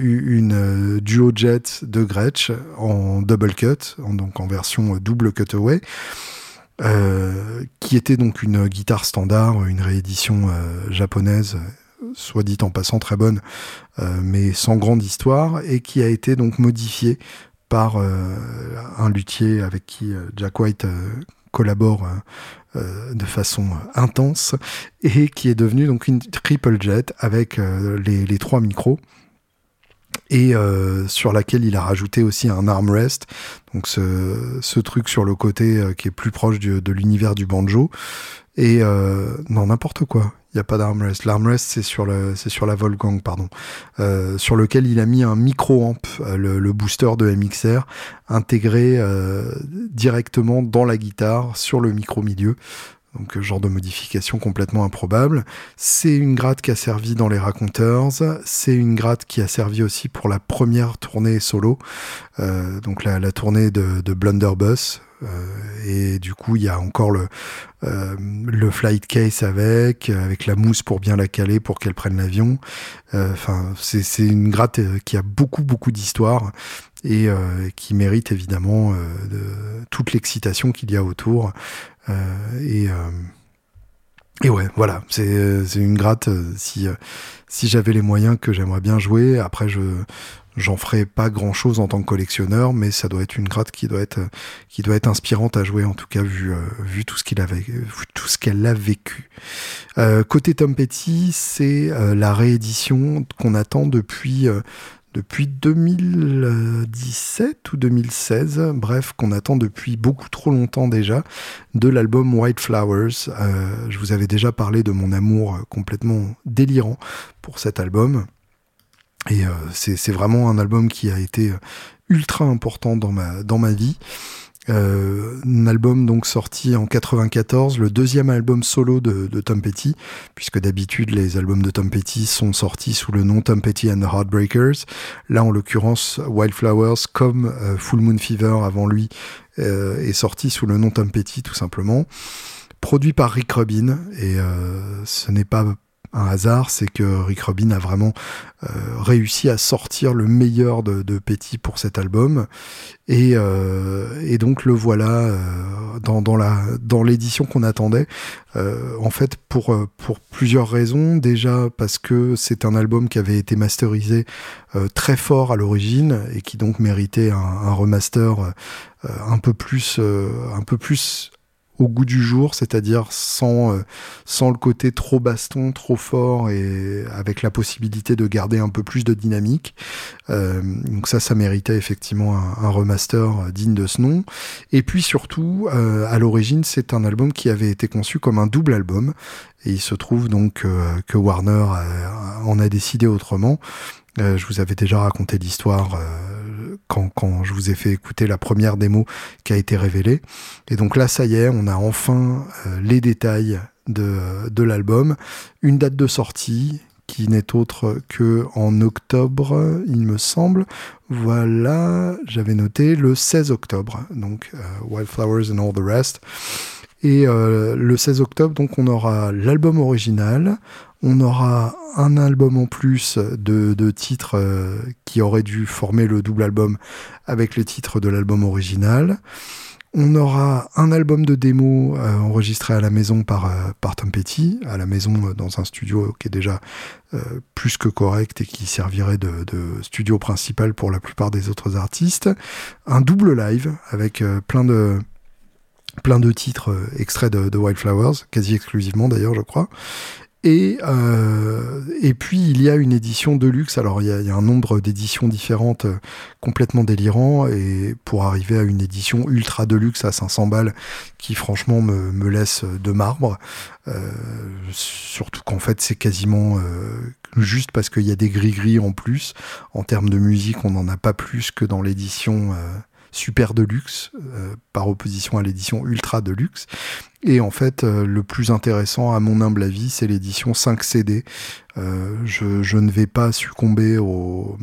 une duo jet de Gretsch en double cut, donc en version double cutaway. Euh, qui était donc une guitare standard, une réédition japonaise soit dit en passant très bonne, euh, mais sans grande histoire, et qui a été donc modifié par euh, un luthier avec qui euh, Jack White collabore de façon intense et qui est devenu donc une triple jet avec les, trois micros et sur laquelle il a rajouté aussi un armrest, donc ce, truc sur le côté qui est plus proche de l'univers du banjo et non n'importe quoi il n'y a pas d'armrest. L'armrest, c'est sur, le, c'est sur la Volgang, pardon, euh, sur lequel il a mis un micro-amp, euh, le, booster de MXR, intégré euh, directement dans la guitare, sur le micro-milieu. Donc, genre de modification complètement improbable. C'est une gratte qui a servi dans les Raconteurs. C'est une gratte qui a servi aussi pour la première tournée solo. donc, la, tournée de, de Blunderbuss, euh, et du coup, il y a encore le, euh, flight case avec, avec la mousse pour bien la caler pour qu'elle prenne l'avion. Euh, enfin, c'est une gratte qui a beaucoup, beaucoup d'histoire et qui mérite évidemment de, toute l'excitation qu'il y a autour. Et et ouais, voilà, c'est une gratte. si si j'avais les moyens que j'aimerais bien jouer, après je J'en ferai pas grand chose en tant que collectionneur, mais ça doit être une gratte qui doit être, qui doit être inspirante à jouer, en tout cas, vu, euh, vu tout ce qu'il avait, tout ce qu'elle a vécu. Euh, côté Tom Petty, c'est euh, la réédition qu'on attend depuis, depuis 2017 ou 2016, bref, qu'on attend depuis beaucoup trop longtemps déjà, de l'album White Flowers. je vous avais déjà parlé de mon amour complètement délirant pour cet album. Et euh, c'est vraiment un album qui a été euh, ultra important dans ma, dans ma vie. Euh, un album donc sorti en 94, le deuxième album solo de, de Tom Petty, puisque d'habitude les albums de Tom Petty sont sortis sous le nom Tom Petty and the Heartbreakers. Là, en l'occurrence, Wildflowers, comme Full Moon Fever avant lui, est sorti sous le nom Tom Petty tout simplement. Produit par Rick Rubin, et ce n'est pas un hasard, c'est que Rick Rubin a vraiment euh, réussi à sortir le meilleur de, Petty pour cet album. Et, euh, donc le voilà euh, dans, l'édition qu'on attendait. en fait, pour, pour plusieurs raisons. Déjà parce que c'est un album qui avait été masterisé très fort à l'origine et qui donc méritait un, un remaster un peu plus, un peu plus au goût du jour, c'est-à-dire sans, euh, sans le côté trop baston, trop fort et avec la possibilité de garder un peu plus de dynamique. Euh, donc ça, ça méritait effectivement un, remaster euh, digne de ce nom. Et puis surtout, à l'origine, c'est un album qui avait été conçu comme un double album. Et il se trouve donc que Warner en a décidé autrement. je vous avais déjà raconté l'histoire quand, je vous ai fait écouter la première démo qui a été révélée. Et donc là, ça y est, on a enfin euh, les détails de, de l'album. Une date de sortie qui n'est autre que en octobre, il me semble. Voilà, j'avais noté le 16 octobre. Donc euh, Wildflowers and All the Rest. Et euh, le 16 octobre, donc on aura l'album original, on aura un album en plus de, titres euh, qui auraient dû former le double album avec les titres de l'album original. On aura un album de démo euh, enregistré à la maison par, par Tom Petty, à la maison dans un studio qui est déjà plus que correct et qui servirait de, studio principal pour la plupart des autres artistes. Un double live avec plein de titres euh, extraits de Wildflowers, quasi exclusivement d'ailleurs, je crois. Et, euh, et puis il y a une édition de luxe. Alors il y a, un nombre d'éditions différentes euh, complètement délirant. Et pour arriver à une édition ultra de luxe à 500 balles, qui franchement me, me laisse de marbre. Euh, surtout qu'en fait c'est quasiment juste parce qu'il y a des gris-gris en plus. En termes de musique, on n'en a pas plus que dans l'édition super de luxe, par opposition à l'édition ultra de luxe. Et en fait, euh, le plus intéressant, à mon humble avis, c'est l'édition 5 CD. Euh, je, ne vais pas succomber au,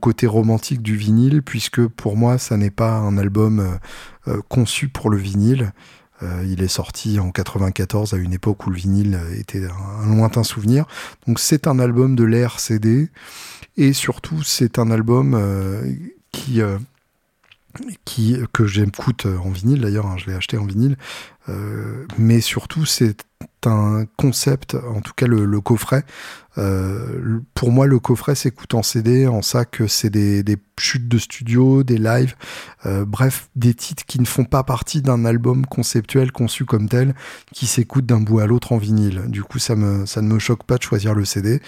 côté romantique du vinyle, puisque pour moi, ça n'est pas un album euh, euh conçu pour le vinyle. Euh, il est sorti en 94, à une époque où le vinyle était un, lointain souvenir. Donc c'est un album de l'ère CD, et surtout, c'est un album qui qui que j'écoute en vinyle d'ailleurs, hein, je l'ai acheté en vinyle, euh, mais surtout c'est un concept, en tout cas le, coffret. Euh, pour moi, le coffret s'écoute en CD, en que c'est des, des, chutes de studio, des lives, euh, bref, des titres qui ne font pas partie d'un album conceptuel conçu comme tel, qui s'écoute d'un bout à l'autre en vinyle. Du coup, ça, me, ça ne me choque pas de choisir le CD.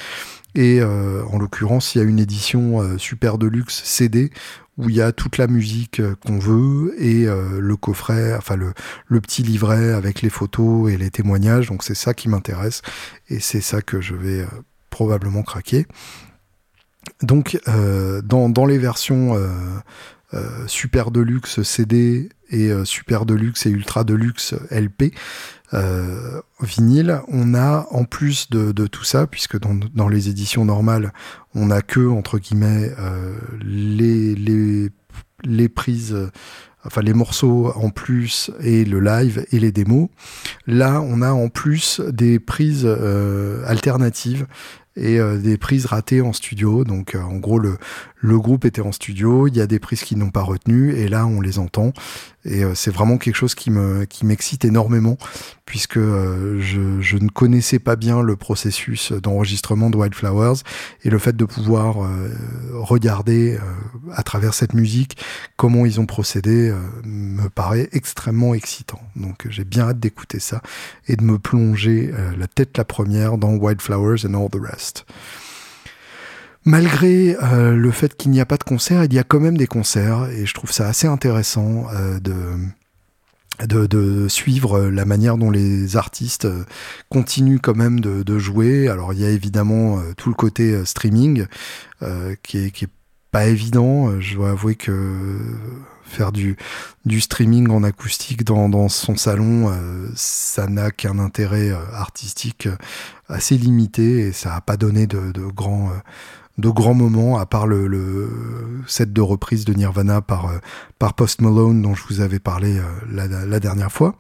Et euh, en l'occurrence, il y a une édition euh, super deluxe CD où il y a toute la musique euh, qu'on veut et le coffret, enfin le, petit livret avec les photos et les témoignages. Donc c'est ça qui m'intéresse et c'est ça que je vais probablement craquer. Donc dans, dans, les versions super deluxe CD et super deluxe et ultra deluxe LP, euh, vinyle, on a en plus de, tout ça, puisque dans, dans, les éditions normales, on a que entre guillemets euh, les, les, les prises enfin les morceaux en plus et le live et les démos. Là, on a en plus des prises euh, alternatives et euh, des prises ratées en studio. Donc euh, en gros, le, le groupe était en studio, il y a des prises qui n'ont pas retenu et là on les entend. Et euh, c'est vraiment quelque chose qui me qui m'excite énormément puisque euh, je, je, ne connaissais pas bien le processus d'enregistrement de Wildflowers et le fait de pouvoir euh, regarder à travers cette musique comment ils ont procédé me paraît extrêmement excitant. Donc j'ai bien hâte d'écouter ça et de me plonger la tête la première dans Wildflowers and All the Rest malgré euh, le fait qu'il n'y a pas de concert, il y a quand même des concerts et je trouve ça assez intéressant euh, de, suivre la manière dont les artistes euh, continuent quand même de, jouer. Alors il y a évidemment tout le côté streaming qui est, pas évident. Je dois avouer que faire du, streaming en acoustique dans, dans son salon, ça n'a qu'un intérêt artistique assez limité et ça n'a pas donné de, de grands de grands moments, à part le, le, set de reprise de Nirvana par, euh, par Post Malone dont je vous avais parlé euh, la, la, dernière fois.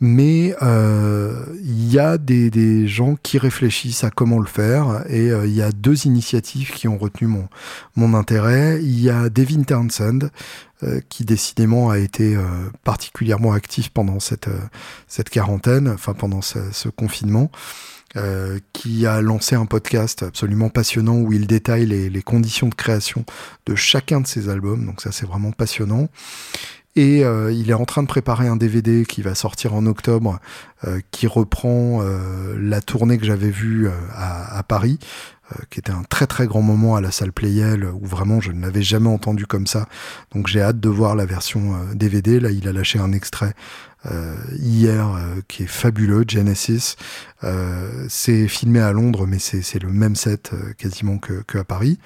Mais euh, il y a des, des, gens qui réfléchissent à comment le faire et il y a deux initiatives qui ont retenu mon, mon intérêt. Il y a Devin Townsend qui décidément a été particulièrement actif pendant cette, cette quarantaine, enfin pendant ce, ce confinement. Euh, qui a lancé un podcast absolument passionnant où il détaille les, les, conditions de création de chacun de ses albums. Donc ça, c'est vraiment passionnant. Et euh, il est en train de préparer un DVD qui va sortir en octobre, euh, qui reprend euh, la tournée que j'avais vue à, Paris, qui était un très très grand moment à la salle Playel, où vraiment je ne l'avais jamais entendu comme ça. Donc j'ai hâte de voir la version DVD. Là, il a lâché un extrait hier qui est fabuleux, Genesis. C'est filmé à Londres, mais c'est le même set quasiment que, que à Paris.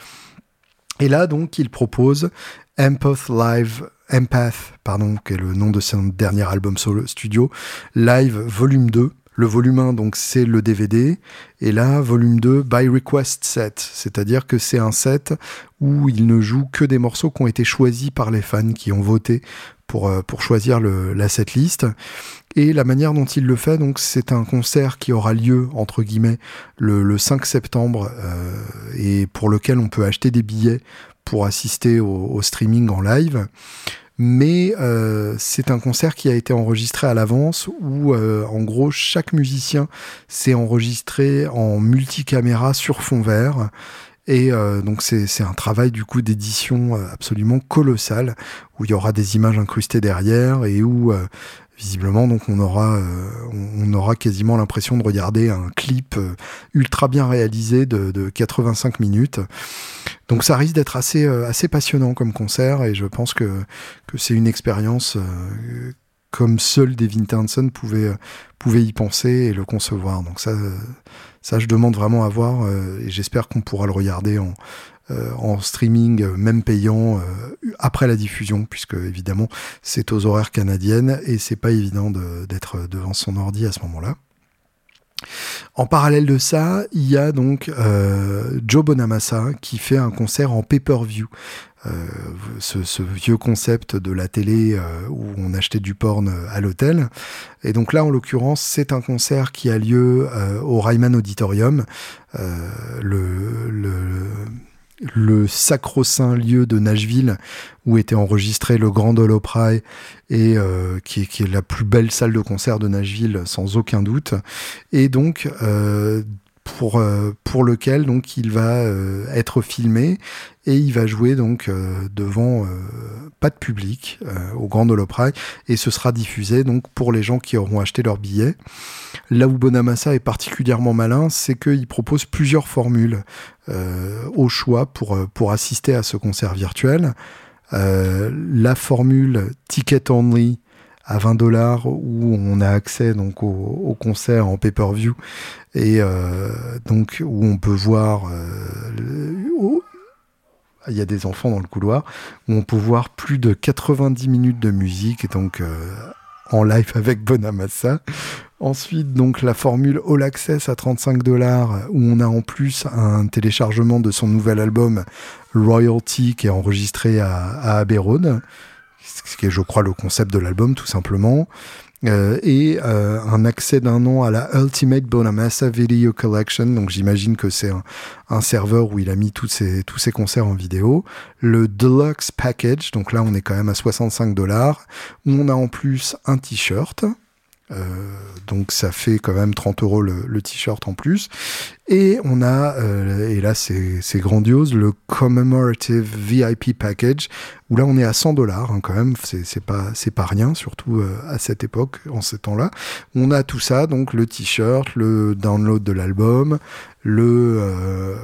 Et là, donc, il propose Empath Live, Empath, pardon, qui est le nom de son dernier album solo studio, Live Volume 2. Le volume 1, donc, c'est le DVD. Et là, volume 2, by request set. C'est-à-dire que c'est un set où il ne joue que des morceaux qui ont été choisis par les fans qui ont voté pour, euh, pour choisir la setlist. Et la manière dont il le fait, donc, c'est un concert qui aura lieu, entre guillemets, le, le 5 septembre, euh, et pour lequel on peut acheter des billets pour assister au streaming en live. Mais euh, c'est un concert qui a été enregistré à l'avance, où, euh, en gros, chaque musicien s'est enregistré en multicaméra sur fond vert. Et donc c'est un travail du coup d'édition absolument colossal où il y aura des images incrustées derrière et où visiblement donc on aura on aura quasiment l'impression de regarder un clip ultra bien réalisé de, de 85 minutes donc ça risque d'être assez assez passionnant comme concert et je pense que que c'est une expérience comme seul Devin Townsend pouvait, euh, pouvait y penser et le concevoir. Donc ça, euh, ça je demande vraiment à voir euh, et j'espère qu'on pourra le regarder en, en streaming, même payant, après la diffusion, puisque évidemment c'est aux horaires canadiennes et c'est pas évident d'être devant son ordi à ce moment-là. En parallèle de ça, il y a donc Joe Bonamassa qui fait un concert en pay-per-view. Euh, ce, vieux concept de la télé euh, où on achetait du porn euh, à l'hôtel. Et donc là, en l'occurrence, c'est un concert qui a lieu au Ryman Auditorium, le, le sacro-saint lieu de Nashville où était enregistré le Grand Ole Opry et qui, est, qui, est, la plus belle salle de concert de Nashville sans aucun doute. Et donc pour euh, pour lequel donc il va euh, être filmé et il va jouer donc euh, devant pas de public au Grand Opry et ce sera diffusé donc pour les gens qui auront acheté leur billet. Là où Bonamassa est particulièrement malin, c'est qu'il propose plusieurs formules au choix pour pour assister à ce concert virtuel. la formule ticket only à 20 dollars où on a accès donc au, concert en pay-per-view et euh, donc où on peut voir euh, il y a des enfants dans le couloir où on peut voir plus de 90 minutes de musique donc euh, en live avec Bonamassa. Ensuite, donc la formule All Access à 35 dollars où on a en plus un téléchargement de son nouvel album Royalty qui est enregistré à, à ce qui est, je crois, le concept de l'album, tout simplement. Euh, et euh, un accès d'un an à la Ultimate Bonamassa Video Collection. Donc j'imagine que c'est un, serveur où il a mis tous ses, tous ses concerts en vidéo. Le Deluxe Package, donc là on est quand même à 65 dollars, on a en plus un t-shirt, donc ça fait quand même 30 euros le, t-shirt en plus. Et on a, euh, et là c'est grandiose, le Commemorative VIP Package, où là on est à 100 dollars hein, quand même, c'est pas, pas rien, surtout euh, à cette époque, en ces temps-là. On a tout ça, donc le t-shirt, le download de l'album, le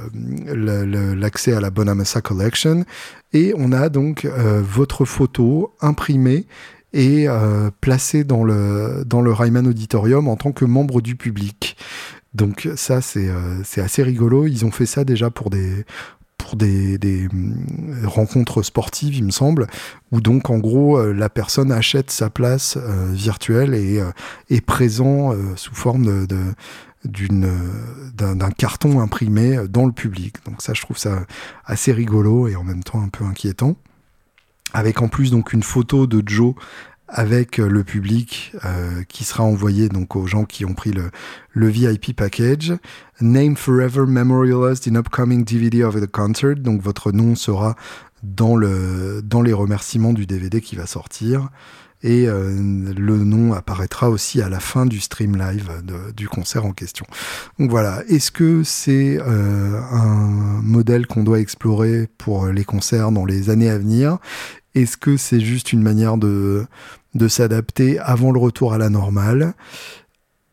l'accès à la Bonamassa Collection, et on a donc votre photo imprimée et euh, placé dans le, dans le Ryman Auditorium en tant que membre du public. Donc ça, c'est euh, assez rigolo. Ils ont fait ça déjà pour des pour des, des mm, rencontres sportives, il me semble, où donc en gros euh, la personne achète sa place euh, virtuelle et est présent sous forme de, d'une d'un carton imprimé dans le public. Donc ça, je trouve ça assez rigolo et en même temps un peu inquiétant avec en plus donc une photo de Joe avec euh, le public euh, qui sera envoyé donc aux gens qui ont pris le, le VIP package. Name forever memorialized in upcoming DVD of the concert. Donc votre nom sera dans le dans les remerciements du DVD qui va sortir et euh, le nom apparaîtra aussi à la fin du stream live du concert en question. Donc voilà, est-ce que c'est euh, un modèle qu'on doit explorer pour les concerts dans les années à venir? Est-ce que c'est juste une manière de, de s'adapter avant le retour à la normale?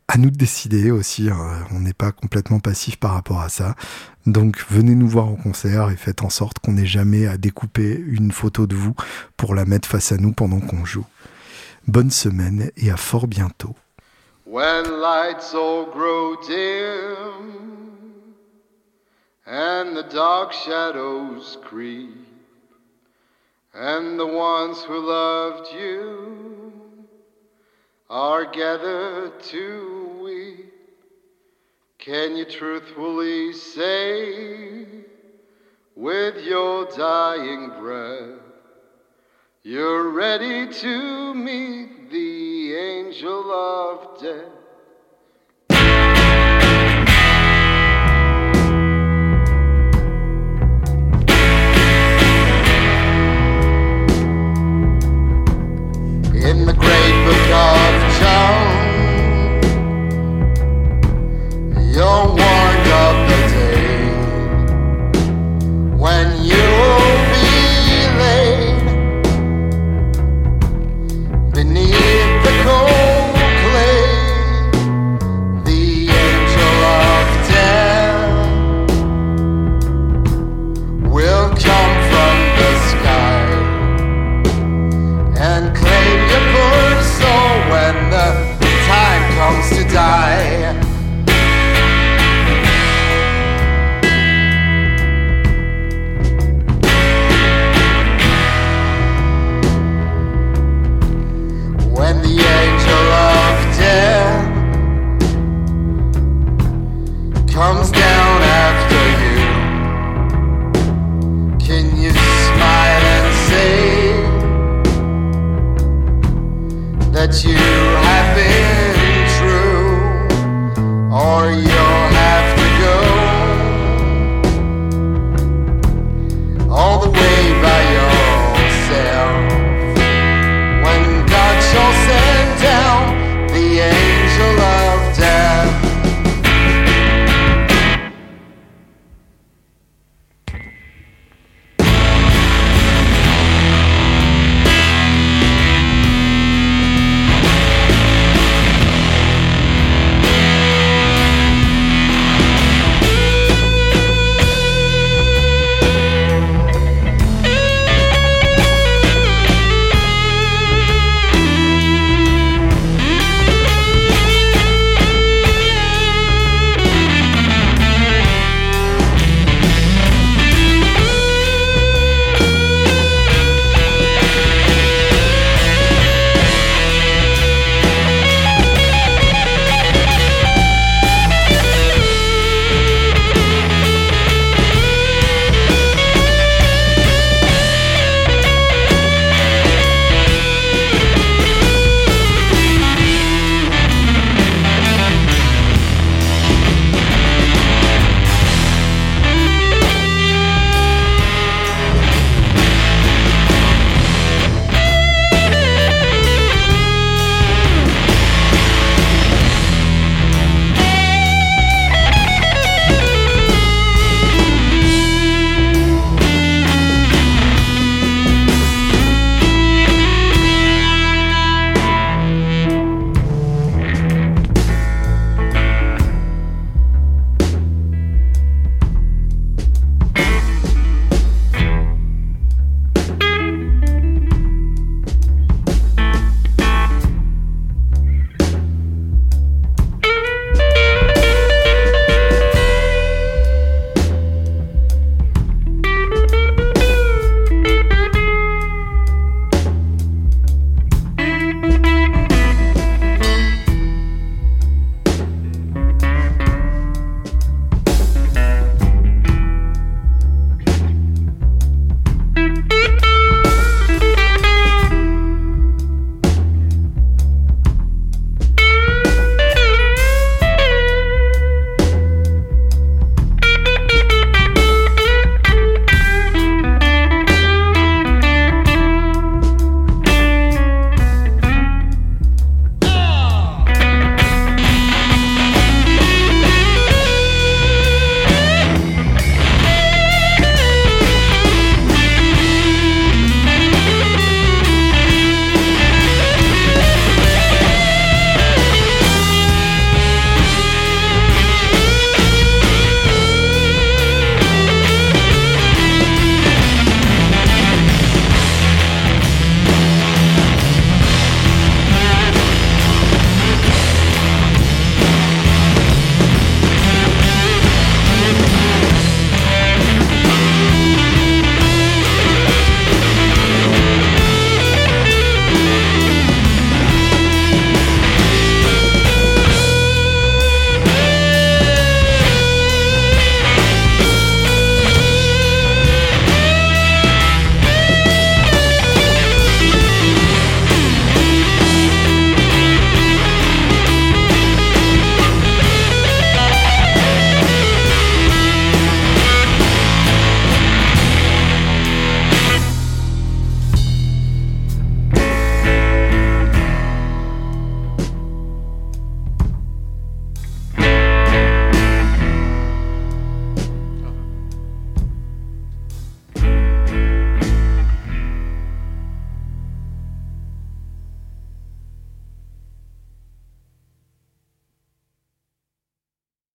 À nous de décider aussi, hein. on n'est pas complètement passif par rapport à ça. Donc venez nous voir en concert et faites en sorte qu'on n'ait jamais à découper une photo de vous pour la mettre face à nous pendant qu'on joue. Bonne semaine et à fort bientôt. When lights all grow dim and the dark shadows creep and the ones who loved you are gathered to weep, can you truthfully say with your dying breath? You're ready to meet the angel of death. In the great